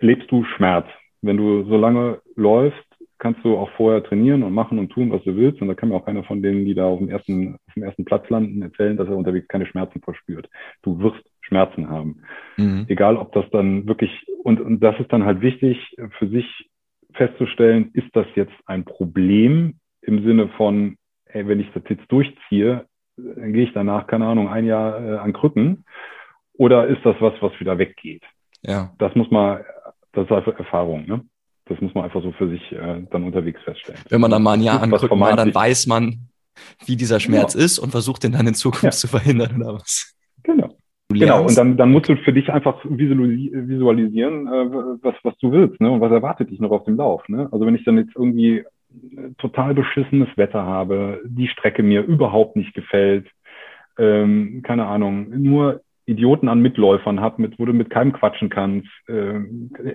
lebst du Schmerz. Wenn du so lange läufst, kannst du auch vorher trainieren und machen und tun, was du willst. Und da kann mir auch keiner von denen, die da auf dem ersten, auf dem ersten Platz landen, erzählen, dass er unterwegs keine Schmerzen verspürt. Du wirst Schmerzen haben. Mhm. Egal, ob das dann wirklich, und, und das ist dann halt wichtig, für sich festzustellen, ist das jetzt ein Problem im Sinne von, ey, wenn ich das jetzt durchziehe, dann gehe ich danach, keine Ahnung, ein Jahr äh, an Krücken. Oder ist das was, was wieder weggeht? Ja. Das muss man, das ist einfach Erfahrung, ne? Das muss man einfach so für sich äh, dann unterwegs feststellen. Wenn man dann mal ein Jahr an Krücken war, dann weiß man, wie dieser Schmerz genau. ist und versucht den dann in Zukunft ja. zu verhindern oder was. Genau. Genau, und dann, dann musst du für dich einfach visualisieren, äh, was, was du willst, ne? Und was erwartet dich noch auf dem Lauf. Ne? Also wenn ich dann jetzt irgendwie total beschissenes Wetter habe, die Strecke mir überhaupt nicht gefällt, ähm, keine Ahnung, nur Idioten an Mitläufern habe, mit, wo du mit keinem quatschen kannst, äh,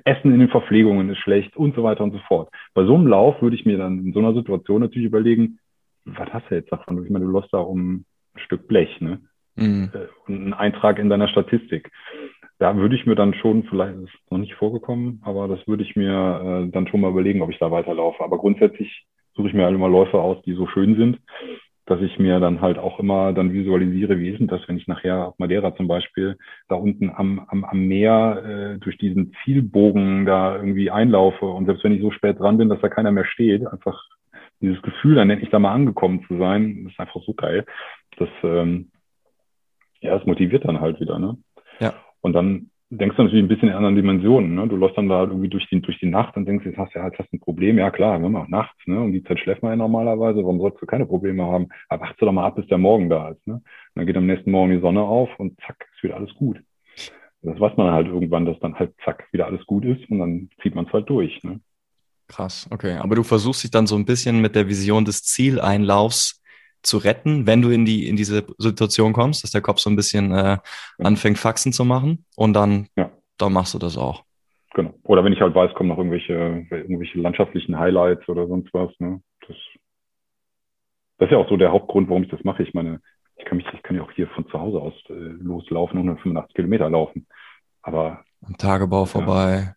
Essen in den Verpflegungen ist schlecht und so weiter und so fort. Bei so einem Lauf würde ich mir dann in so einer Situation natürlich überlegen, was hast du jetzt davon? Ich meine, du läufst da um ein Stück Blech, ne? Mhm. Äh, und einen Eintrag in deiner Statistik da würde ich mir dann schon, vielleicht ist es noch nicht vorgekommen, aber das würde ich mir äh, dann schon mal überlegen, ob ich da weiterlaufe. Aber grundsätzlich suche ich mir halt immer Läufe aus, die so schön sind, dass ich mir dann halt auch immer dann visualisiere, wie ist denn das, wenn ich nachher auf Madeira zum Beispiel da unten am, am, am Meer äh, durch diesen Zielbogen da irgendwie einlaufe und selbst wenn ich so spät dran bin, dass da keiner mehr steht, einfach dieses Gefühl, dann endlich da mal angekommen zu sein, ist einfach so geil. Das, ähm, ja, das motiviert dann halt wieder, ne? Ja. Und dann denkst du natürlich ein bisschen in anderen Dimensionen. Ne? Du läufst dann da irgendwie durch die, durch die Nacht und denkst, jetzt hast du ja, jetzt hast ein Problem. Ja klar, wir haben auch nachts, ne? Um die Zeit schläft man ja normalerweise. Warum sollst du keine Probleme haben? Aber wachst du doch mal ab, bis der Morgen da ist. Ne? Dann geht am nächsten Morgen die Sonne auf und zack, ist wieder alles gut. Das weiß man halt irgendwann, dass dann halt zack, wieder alles gut ist und dann zieht man es halt durch. Ne? Krass, okay. Aber du versuchst dich dann so ein bisschen mit der Vision des Zieleinlaufs zu retten, wenn du in die in diese Situation kommst, dass der Kopf so ein bisschen äh, anfängt Faxen zu machen und dann ja. dann machst du das auch. Genau. Oder wenn ich halt weiß, kommen noch irgendwelche irgendwelche landschaftlichen Highlights oder sonst was. Ne? Das, das ist ja auch so der Hauptgrund, warum ich das mache. Ich meine, ich kann mich ich kann ja auch hier von zu Hause aus äh, loslaufen, 185 Kilometer laufen. Aber am Tagebau vorbei.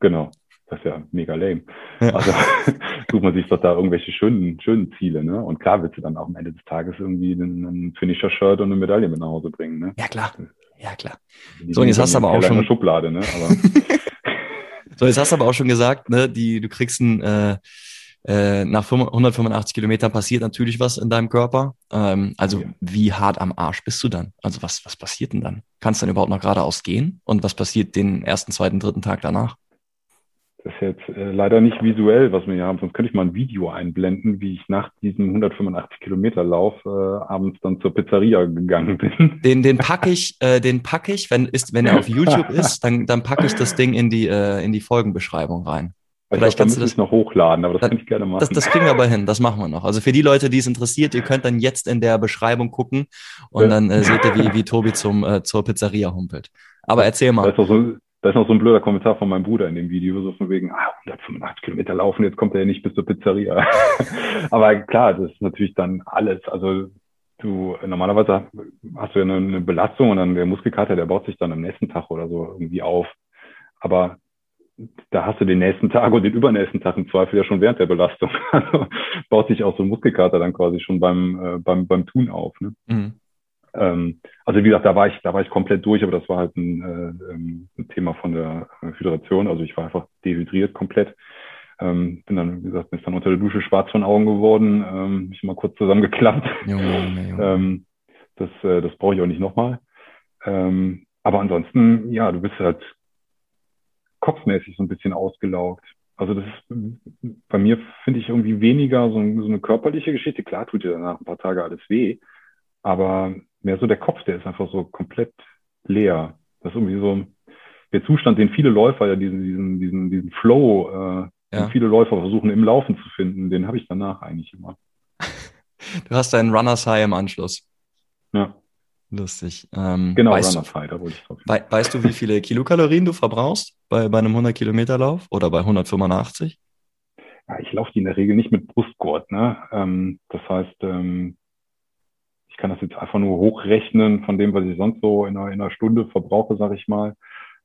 genau. Das ist ja mega lame. Ja. Also sucht man sich doch da irgendwelche schönen, schönen Ziele, ne? Und klar willst du dann auch am Ende des Tages irgendwie einen Finisher-Shirt und eine Medaille mit nach Hause bringen, ne? Ja, klar. Ja, klar. Die so, und jetzt hast du aber auch schon. Schublade, ne? Aber So, jetzt hast du aber auch schon gesagt, ne, die, du kriegst ein, äh, äh, nach 185 Kilometern passiert natürlich was in deinem Körper. Ähm, also ja. wie hart am Arsch bist du dann? Also was, was passiert denn dann? Kannst du dann überhaupt noch geradeaus gehen? Und was passiert den ersten, zweiten, dritten Tag danach? Das ist jetzt äh, leider nicht visuell, was wir hier haben, sonst könnte ich mal ein Video einblenden, wie ich nach diesem 185 Kilometer Lauf äh, abends dann zur Pizzeria gegangen bin. Den, den packe ich, äh, den packe ich, wenn ist, wenn er auf YouTube ist, dann, dann packe ich das Ding in die äh, in die Folgenbeschreibung rein. Vielleicht glaub, kannst du das noch hochladen, aber das, das kann ich gerne machen. Das, das kriegen wir aber hin, das machen wir noch. Also für die Leute, die es interessiert, ihr könnt dann jetzt in der Beschreibung gucken und ja. dann äh, seht ihr, wie, wie Tobi zum, äh, zur Pizzeria humpelt. Aber erzähl mal. Da ist, noch so, da ist noch so ein blöder Kommentar von meinem Bruder in dem Video, so von wegen, ah, 185 Kilometer laufen, jetzt kommt er ja nicht bis zur Pizzeria. aber klar, das ist natürlich dann alles. Also du, normalerweise hast du ja eine, eine Belastung und dann der Muskelkater, der baut sich dann am nächsten Tag oder so irgendwie auf. Aber da hast du den nächsten Tag und den übernächsten Tag im Zweifel ja schon während der Belastung. Also baut sich auch so ein Muskelkater dann quasi schon beim, äh, beim, beim Tun auf. Ne? Mhm. Ähm, also wie gesagt, da war ich, da war ich komplett durch, aber das war halt ein, äh, ähm, ein Thema von der Hydration. Also ich war einfach dehydriert komplett. Ähm, bin dann, wie gesagt, ist dann unter der Dusche schwarz von Augen geworden, ähm, mich mal kurz zusammengeklappt. Junge, Junge. ähm, das, äh, das brauche ich auch nicht nochmal. Ähm, aber ansonsten, ja, du bist halt kopfmäßig so ein bisschen ausgelaugt. Also das ist bei mir finde ich irgendwie weniger so, so, eine körperliche Geschichte. Klar tut dir danach ein paar Tage alles weh, aber mehr so der Kopf, der ist einfach so komplett leer. Das ist irgendwie so der Zustand, den viele Läufer ja diesen diesen diesen diesen Flow, äh, ja. viele Läufer versuchen im Laufen zu finden. Den habe ich danach eigentlich immer. Du hast deinen Runners High im Anschluss. Ja. Lustig. Ähm, genau, weißt, Runner High, da wollte ich drauf. We weißt du, wie viele Kilokalorien du verbrauchst bei, bei einem 100 Kilometer Lauf oder bei 185? Ja, ich laufe die in der Regel nicht mit Brustgurt. Ne? Ähm, das heißt, ähm, ich kann das jetzt einfach nur hochrechnen von dem, was ich sonst so in einer, in einer Stunde verbrauche, sage ich mal.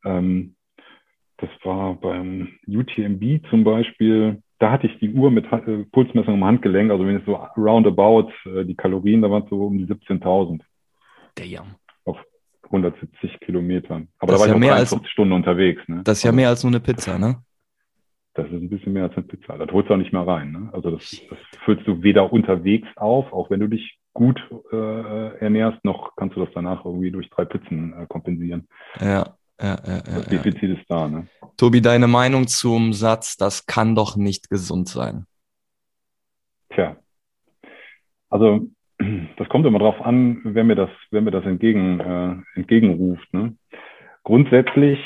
Ähm, das war beim UTMB zum Beispiel, da hatte ich die Uhr mit äh, Pulsmessung im Handgelenk, also wenn ich so roundabout äh, die Kalorien, da waren es so um die 17.000. Damn. Auf 170 Kilometern. Aber das da war ich ja mehr als Stunden unterwegs. Ne? Das ist ja also, mehr als nur eine Pizza, ne? Das ist ein bisschen mehr als eine Pizza. Das holst du auch nicht mehr rein. Ne? Also das, das füllst du weder unterwegs auf, auch wenn du dich gut äh, ernährst, noch kannst du das danach irgendwie durch drei Pizzen äh, kompensieren. Ja, ja, ja, das Defizit ja. ist da. Ne? Tobi, deine Meinung zum Satz, das kann doch nicht gesund sein? Tja, also das kommt immer drauf an, wer mir das, wer mir das entgegen, äh, entgegenruft. Ne? Grundsätzlich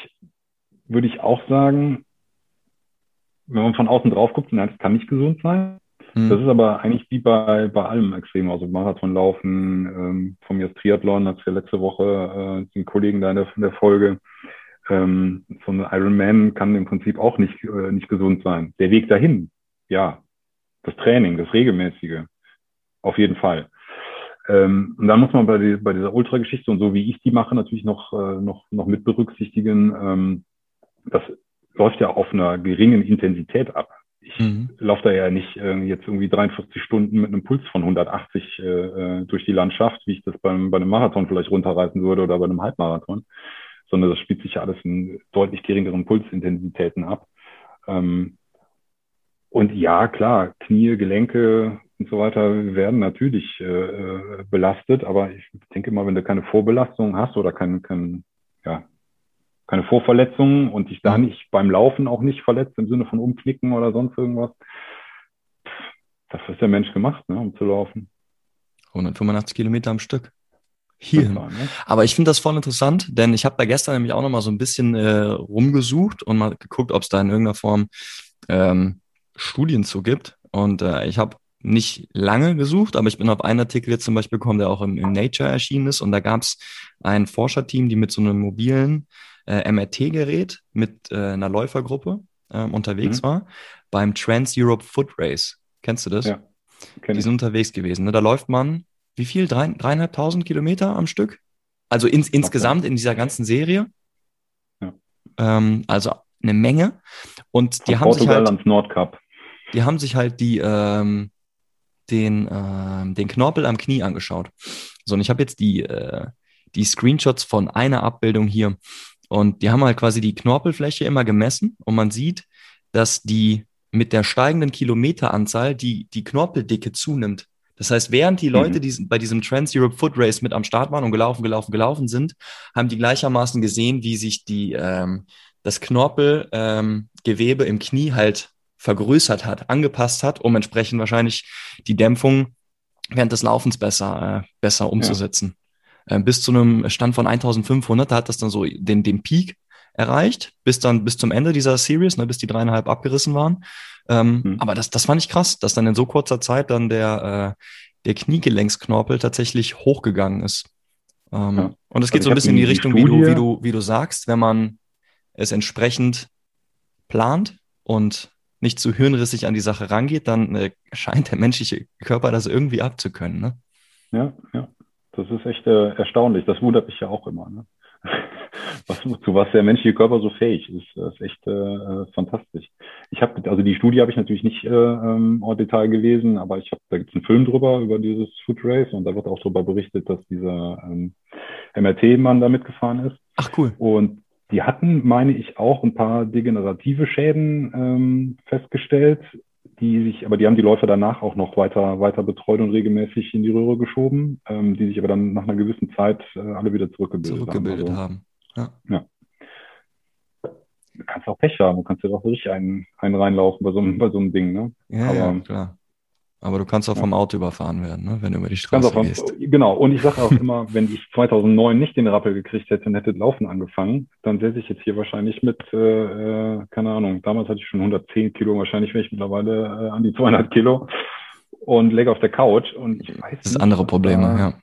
würde ich auch sagen, wenn man von außen drauf guckt, nein, das kann nicht gesund sein. Mhm. Das ist aber eigentlich wie bei, bei allem extrem. Also Marathonlaufen, ähm, von mir ist Triathlon, hat ja letzte Woche äh, den Kollegen da in der, in der Folge. Ähm, so ein Ironman kann im Prinzip auch nicht, äh, nicht gesund sein. Der Weg dahin, ja. Das Training, das Regelmäßige, auf jeden Fall. Ähm, und dann muss man bei, die, bei dieser Ultra-Geschichte und so wie ich die mache, natürlich noch, äh, noch, noch mit berücksichtigen, ähm, das läuft ja auf einer geringen Intensität ab. Ich mhm. laufe da ja nicht äh, jetzt irgendwie 43 Stunden mit einem Puls von 180 äh, äh, durch die Landschaft, wie ich das beim, bei einem Marathon vielleicht runterreißen würde oder bei einem Halbmarathon, sondern das spielt sich ja alles in deutlich geringeren Pulsintensitäten ab. Ähm, und ja, klar, Knie, Gelenke, und so weiter werden natürlich äh, äh, belastet, aber ich denke mal, wenn du keine Vorbelastung hast oder kein, kein, ja, keine Vorverletzungen und dich da mhm. nicht beim Laufen auch nicht verletzt im Sinne von Umknicken oder sonst irgendwas, dafür ist der Mensch gemacht, ne, um zu laufen. 185 Kilometer am Stück. Hier. Ne? Aber ich finde das voll interessant, denn ich habe da gestern nämlich auch noch mal so ein bisschen äh, rumgesucht und mal geguckt, ob es da in irgendeiner Form ähm, Studien zu gibt. Und äh, ich habe nicht lange gesucht, aber ich bin auf einen Artikel jetzt zum Beispiel gekommen, der auch im, im Nature erschienen ist. Und da gab es ein Forscherteam, die mit so einem mobilen äh, MRT-Gerät mit äh, einer Läufergruppe äh, unterwegs mhm. war beim Trans Europe Foot Race. Kennst du das? Ja. Die sind unterwegs gewesen. Ne? Da läuft man, wie viel? Drei, dreieinhalbtausend Kilometer am Stück? Also ins, insgesamt in dieser ganzen Serie. Ja. Ähm, also eine Menge. Und die Von haben Portugal sich halt. Ans Nordkap. Die haben sich halt die, ähm, den, äh, den Knorpel am Knie angeschaut. So, und ich habe jetzt die, äh, die Screenshots von einer Abbildung hier. Und die haben halt quasi die Knorpelfläche immer gemessen und man sieht, dass die mit der steigenden Kilometeranzahl die, die Knorpeldicke zunimmt. Das heißt, während die Leute mhm. die bei diesem Trans Europe Foot Race mit am Start waren und gelaufen, gelaufen, gelaufen sind, haben die gleichermaßen gesehen, wie sich die, ähm, das Knorpelgewebe ähm, im Knie halt vergrößert hat, angepasst hat, um entsprechend wahrscheinlich die Dämpfung während des Laufens besser, äh, besser umzusetzen. Ja. Äh, bis zu einem Stand von 1500, da hat das dann so den, den Peak erreicht, bis dann bis zum Ende dieser Series, ne, bis die dreieinhalb abgerissen waren. Ähm, mhm. Aber das, das fand ich krass, dass dann in so kurzer Zeit dann der, äh, der Kniegelencksknorpel tatsächlich hochgegangen ist. Ähm, ja. Und es geht also so ein bisschen in die Richtung, wie du, wie, du, wie du sagst, wenn man es entsprechend plant und nicht zu hirnrissig an die Sache rangeht, dann äh, scheint der menschliche Körper das irgendwie abzukönnen. Ne? Ja, ja. Das ist echt äh, erstaunlich. Das wundert mich ja auch immer. Ne? was, zu was der menschliche Körper so fähig ist. Das ist echt äh, äh fantastisch. Ich habe, also die Studie habe ich natürlich nicht äh, ähm, en Detail gelesen, aber ich habe, da gibt es einen Film drüber über dieses Food Race und da wird auch darüber berichtet, dass dieser ähm, MRT-Mann da mitgefahren ist. Ach cool. Und die hatten, meine ich, auch ein paar degenerative Schäden ähm, festgestellt, die sich, aber die haben die Läufer danach auch noch weiter, weiter betreut und regelmäßig in die Röhre geschoben, ähm, die sich aber dann nach einer gewissen Zeit äh, alle wieder zurückgebildet, zurückgebildet haben. Also, haben. Ja. ja. Du kannst auch Pech haben, du kannst ja auch richtig einen, einen reinlaufen bei so, einem, bei so einem Ding, ne? Ja, aber, ja, klar. Aber du kannst auch vom Auto überfahren werden, ne? wenn du über die Straße vom, gehst. Genau, und ich sage auch immer, wenn ich 2009 nicht den Rappel gekriegt hätte und hätte Laufen angefangen, dann säße ich jetzt hier wahrscheinlich mit, äh, äh keine Ahnung, damals hatte ich schon 110 Kilo, wahrscheinlich wäre ich mittlerweile äh, an die 200 Kilo und lege auf der Couch und ich weiß Das ist andere Probleme, da, ja.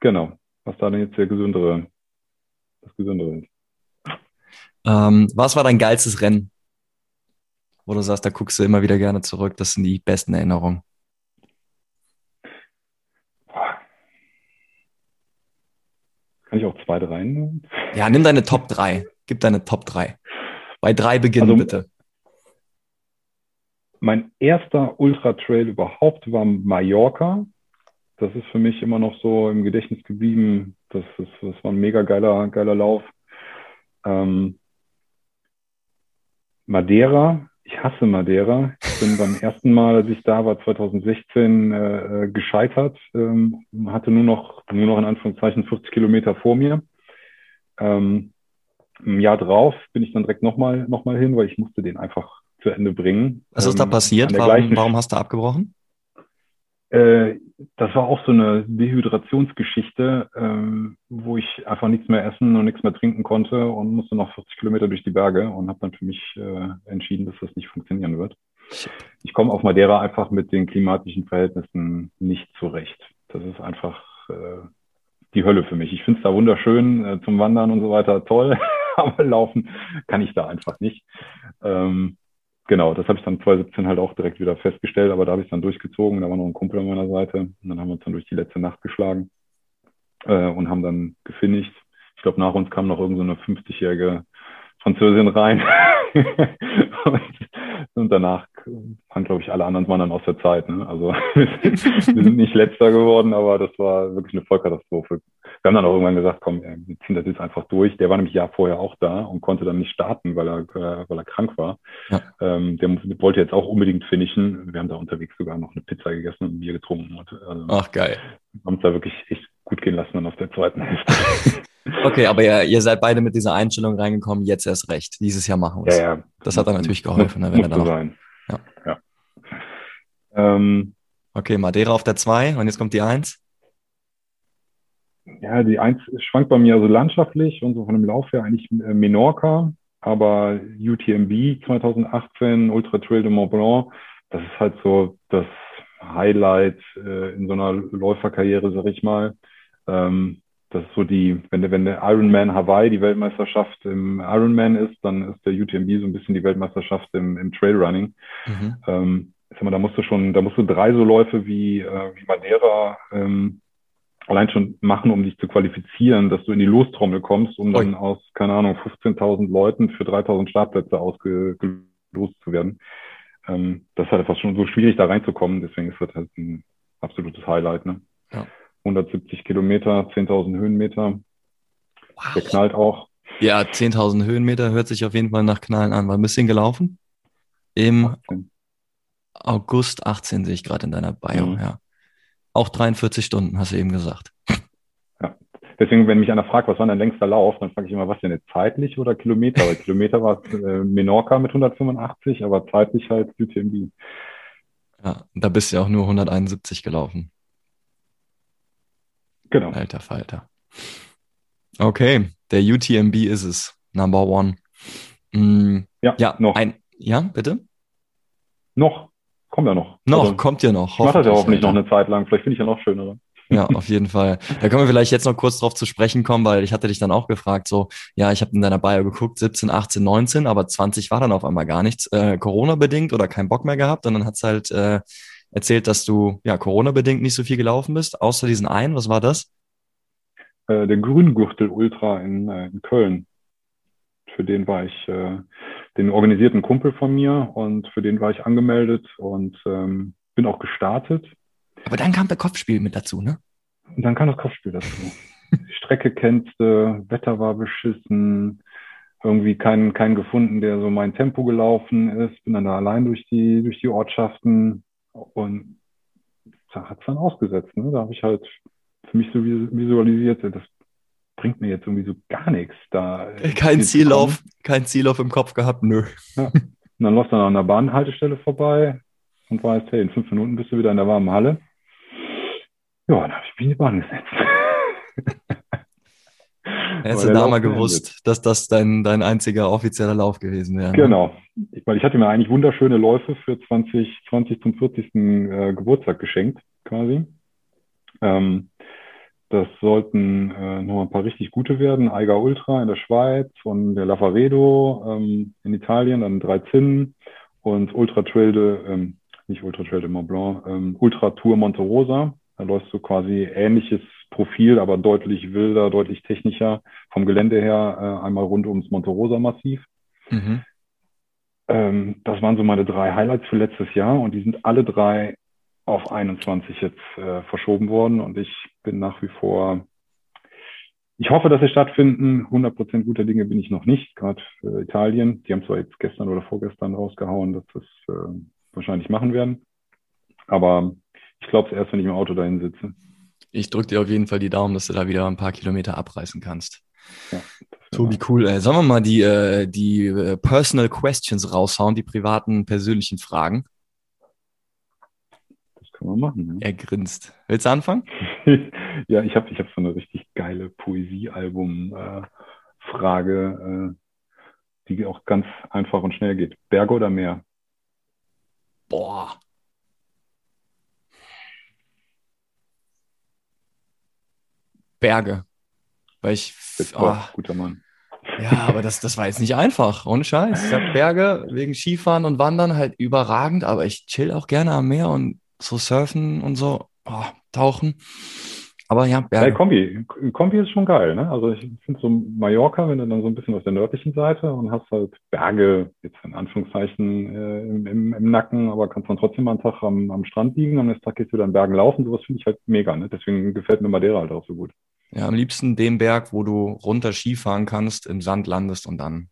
Genau, was da denn jetzt der gesündere, das gesündere ist. Ähm, was war dein geilstes Rennen? Wo du sagst, da guckst du immer wieder gerne zurück, das sind die besten Erinnerungen. Kann ich auch zwei, drei nehmen? Ja, nimm deine Top 3. Gib deine Top 3. Bei drei beginnen, also, bitte. Mein erster Ultra-Trail überhaupt war Mallorca. Das ist für mich immer noch so im Gedächtnis geblieben. Das, ist, das war ein mega geiler, geiler Lauf. Ähm, Madeira ich hasse Madeira. Ich bin beim ersten Mal, als ich da war, 2016, äh, äh, gescheitert. Ähm, hatte nur noch, nur noch in Anführungszeichen 40 Kilometer vor mir. Ähm, Im Jahr drauf bin ich dann direkt nochmal noch mal hin, weil ich musste den einfach zu Ende bringen. Was ist da ähm, passiert? Warum, warum hast du abgebrochen? Äh, das war auch so eine Dehydrationsgeschichte, äh, wo ich einfach nichts mehr essen und nichts mehr trinken konnte und musste noch 40 Kilometer durch die Berge und habe dann für mich entschieden, dass das nicht funktionieren wird. Ich komme auf Madeira einfach mit den klimatischen Verhältnissen nicht zurecht. Das ist einfach äh, die Hölle für mich. Ich finde es da wunderschön äh, zum Wandern und so weiter, toll, aber laufen kann ich da einfach nicht. Ähm, genau, das habe ich dann 2017 halt auch direkt wieder festgestellt, aber da habe ich dann durchgezogen. Da war noch ein Kumpel an meiner Seite und dann haben wir uns dann durch die letzte Nacht geschlagen äh, und haben dann gefinisht. Ich glaube, nach uns kam noch irgendeine so 50-jährige Französin rein und, und, danach waren, glaube ich, alle anderen waren dann aus der Zeit. Ne? Also wir sind nicht letzter geworden, aber das war wirklich eine Vollkatastrophe wir haben dann auch irgendwann gesagt, komm, wir ziehen das jetzt einfach durch. Der war nämlich Jahr vorher auch da und konnte dann nicht starten, weil er, äh, weil er krank war. Ja. Ähm, der wollte jetzt auch unbedingt finishen. Wir haben da unterwegs sogar noch eine Pizza gegessen und ein Bier getrunken. Und, also, Ach, geil. Haben es da wirklich echt gut gehen lassen dann auf der zweiten Hälfte. okay, aber ihr, ihr, seid beide mit dieser Einstellung reingekommen, jetzt erst recht. Dieses Jahr machen wir es. Ja, ja. Das hat dann natürlich geholfen. Muss, ne, wenn er dann sein. Ja. ja. Ähm, okay, Madeira auf der 2 und jetzt kommt die 1 ja, die eins schwankt bei mir also landschaftlich und so von dem Lauf her eigentlich äh, Menorca, aber UTMB 2018, Ultra Trail de Mont Blanc, das ist halt so das Highlight äh, in so einer Läuferkarriere, sag ich mal. Ähm, das ist so die, wenn der, wenn der Ironman Hawaii die Weltmeisterschaft im Ironman ist, dann ist der UTMB so ein bisschen die Weltmeisterschaft im, im Trailrunning. Mhm. Ähm, mal, da musst du schon, da musst du drei so Läufe wie, äh, wie Madeira ähm, allein schon machen, um dich zu qualifizieren, dass du in die Lostrommel kommst, um dann aus, keine Ahnung, 15.000 Leuten für 3.000 Startplätze ausgelost zu werden. Ähm, das ist halt einfach schon so schwierig, da reinzukommen. Deswegen ist das halt ein absolutes Highlight. Ne? Ja. 170 Kilometer, 10.000 Höhenmeter. Wow. Der knallt auch. Ja, 10.000 Höhenmeter hört sich auf jeden Fall nach Knallen an. War ein bisschen gelaufen? Im 18. August 18 sehe ich gerade in deiner Bio, mhm. ja. Auch 43 Stunden, hast du eben gesagt. Ja. Deswegen, wenn mich einer fragt, was war dein längster Lauf, dann frage ich immer, was denn jetzt zeitlich oder Kilometer? Weil Kilometer war es äh, Menorca mit 185, aber zeitlich halt UTMB. Ja, da bist du ja auch nur 171 gelaufen. Genau. Alter Falter. Okay, der UTMB ist es. Number one. Mm, ja, ja, noch. Ein, ja, bitte? Noch. Kommt ja noch. Noch, also, kommt ja noch. Ich mache das ja hoffentlich noch eine Zeit lang. Vielleicht finde ich ja noch schöner. Ja, auf jeden Fall. Da können wir vielleicht jetzt noch kurz drauf zu sprechen kommen, weil ich hatte dich dann auch gefragt, so, ja, ich habe in deiner Bio geguckt, 17, 18, 19, aber 20 war dann auf einmal gar nichts, äh, Corona-bedingt oder keinen Bock mehr gehabt. Und dann hat's halt äh, erzählt, dass du ja Corona-bedingt nicht so viel gelaufen bist, außer diesen einen. Was war das? Äh, der Grüngürtel Ultra in, äh, in Köln. Für den war ich äh, den organisierten Kumpel von mir und für den war ich angemeldet und ähm, bin auch gestartet. Aber dann kam der Kopfspiel mit dazu, ne? Und dann kam das Kopfspiel dazu. Die Strecke kennste, Wetter war beschissen, irgendwie keinen, keinen gefunden, der so mein Tempo gelaufen ist, bin dann da allein durch die, durch die Ortschaften und da hat es dann ausgesetzt. Ne? Da habe ich halt für mich so visualisiert, das bringt mir jetzt irgendwie so gar nichts. Da kein Ziellauf, kein Ziellauf im Kopf gehabt, nö. Ja. Und dann läufst du an einer Bahnhaltestelle vorbei und weißt, hey, in fünf Minuten bist du wieder in der warmen Halle. Ja, dann habe ich mich in die Bahn gesetzt. Hättest du da mal gewusst, dass das dein, dein einziger offizieller Lauf gewesen wäre. Ne? Genau. Ich, weil ich hatte mir eigentlich wunderschöne Läufe für 2020 zum 40. Äh, Geburtstag geschenkt, quasi. Ähm, das sollten äh, noch ein paar richtig gute werden. Eiger Ultra in der Schweiz und der Lavaredo ähm, in Italien, dann drei Zinnen und Ultra Trail de, ähm, nicht Ultra Trail de Mont Blanc, ähm, Ultra Tour Monte Rosa. Da läufst du quasi ähnliches Profil, aber deutlich wilder, deutlich technischer vom Gelände her, äh, einmal rund ums Monte Rosa Massiv. Mhm. Ähm, das waren so meine drei Highlights für letztes Jahr und die sind alle drei auf 21 jetzt äh, verschoben worden und ich bin nach wie vor, ich hoffe, dass sie stattfinden. 100% guter Dinge bin ich noch nicht, gerade für Italien. Die haben zwar jetzt gestern oder vorgestern rausgehauen, dass das äh, wahrscheinlich machen werden, aber ich glaube es erst, wenn ich im Auto dahin sitze. Ich drücke dir auf jeden Fall die Daumen, dass du da wieder ein paar Kilometer abreißen kannst. Ja, Tobi, cool. Äh, sollen wir mal die, äh, die äh, Personal Questions raushauen, die privaten, persönlichen Fragen? Können wir machen. Ja. Er grinst. Willst du anfangen? ja, ich habe ich hab so eine richtig geile Poesiealbum-Frage, äh, die auch ganz einfach und schnell geht. Berge oder Meer? Boah. Berge. Weil ich. Oh, guter Mann. Ja, aber das, das war jetzt nicht einfach. Ohne Scheiß. Ich hab Berge wegen Skifahren und Wandern halt überragend, aber ich chill auch gerne am Meer und so surfen und so, oh, tauchen. Aber ja, Berge. Ja, Kombi. Kombi ist schon geil, ne? Also ich finde so Mallorca, wenn du dann so ein bisschen auf der nördlichen Seite und hast halt Berge, jetzt in Anführungszeichen, äh, im, im, im, Nacken, aber kannst dann trotzdem mal einen Tag am, am Strand liegen, am nächsten Tag gehst du wieder in Bergen laufen, sowas finde ich halt mega, ne? Deswegen gefällt mir Madeira halt auch so gut. Ja, am liebsten den Berg, wo du runter Skifahren kannst, im Sand landest und dann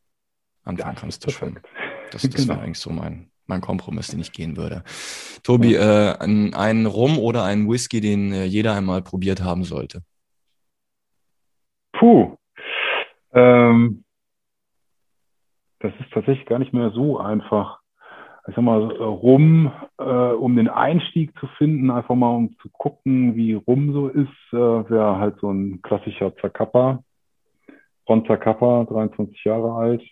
anfangen ja, kannst zu schwimmen. Das, das genau. wäre eigentlich so mein, mein Kompromiss, den ich gehen würde. Tobi, äh, ein, ein Rum oder ein Whisky, den äh, jeder einmal probiert haben sollte? Puh. Ähm, das ist tatsächlich gar nicht mehr so einfach. Ich sag mal, Rum, äh, um den Einstieg zu finden, einfach mal um zu gucken, wie Rum so ist, äh, wäre halt so ein klassischer Zacappa. Ron Zacappa, 23 Jahre alt,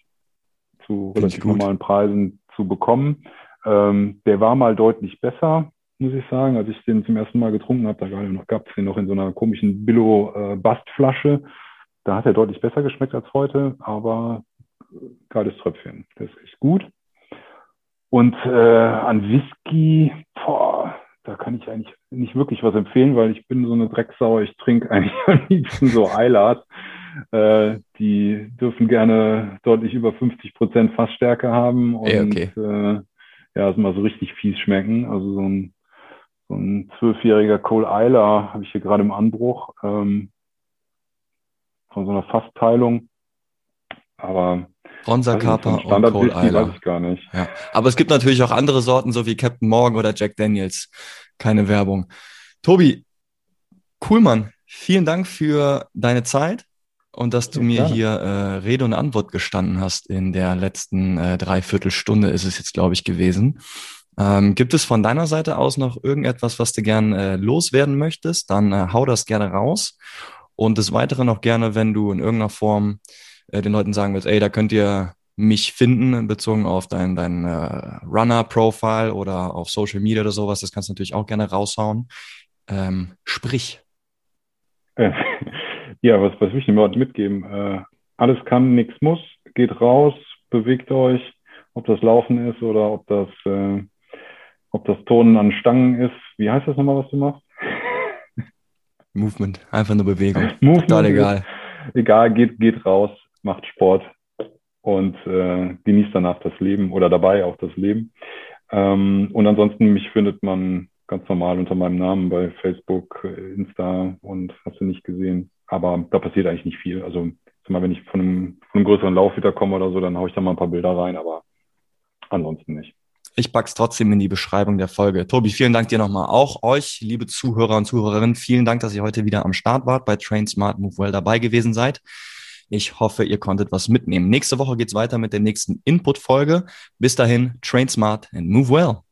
zu relativ normalen Preisen zu bekommen. Ähm, der war mal deutlich besser, muss ich sagen. Als ich den zum ersten Mal getrunken habe, da gab es den noch in so einer komischen Billo-Bastflasche. da hat er deutlich besser geschmeckt als heute, aber geiles Tröpfchen. Der ist echt gut. Und äh, an Whisky, boah, da kann ich eigentlich nicht wirklich was empfehlen, weil ich bin so eine Drecksau. Ich trinke eigentlich am liebsten so Eilert. Äh, die dürfen gerne deutlich über 50 Prozent Fassstärke haben und ja, okay. äh, ja, es mal so richtig fies schmecken. Also so ein so ein zwölfjähriger Cole Eiler habe ich hier gerade im Anbruch ähm, von so einer Fassteilung. Aber Bronzer Kappa und Cole weiß ich gar nicht. Ja. Aber es gibt natürlich auch andere Sorten, so wie Captain Morgan oder Jack Daniels. Keine Werbung. Tobi, cool, Mann. Vielen Dank für deine Zeit und dass du ja, mir hier äh, Rede und Antwort gestanden hast in der letzten äh, Dreiviertelstunde ist es jetzt, glaube ich, gewesen. Ähm, gibt es von deiner Seite aus noch irgendetwas, was du gern äh, loswerden möchtest? Dann äh, hau das gerne raus. Und des Weiteren auch gerne, wenn du in irgendeiner Form äh, den Leuten sagen willst, ey, da könnt ihr mich finden, bezogen auf dein, dein äh, Runner-Profile oder auf Social Media oder sowas. Das kannst du natürlich auch gerne raushauen. Ähm, sprich. Ja, was, was will ich dem Leuten mitgeben? Äh, alles kann, nichts muss. Geht raus, bewegt euch, ob das Laufen ist oder ob das, äh, ob das Turnen an Stangen ist. Wie heißt das nochmal, was du machst? Movement, einfach nur Bewegung. Movement Total egal. Egal, geht, geht raus, macht Sport und äh, genießt danach das Leben oder dabei auch das Leben. Ähm, und ansonsten, mich findet man ganz normal unter meinem Namen bei Facebook, Insta und hast du nicht gesehen. Aber da passiert eigentlich nicht viel. Also mal, wenn ich von einem, von einem größeren Lauf wiederkomme oder so, dann haue ich da mal ein paar Bilder rein, aber ansonsten nicht. Ich pack's trotzdem in die Beschreibung der Folge. Tobi, vielen Dank dir nochmal. Auch euch, liebe Zuhörer und Zuhörerinnen, vielen Dank, dass ihr heute wieder am Start wart, bei Train Smart Move Well dabei gewesen seid. Ich hoffe, ihr konntet was mitnehmen. Nächste Woche geht es weiter mit der nächsten Input-Folge. Bis dahin, train smart and move well.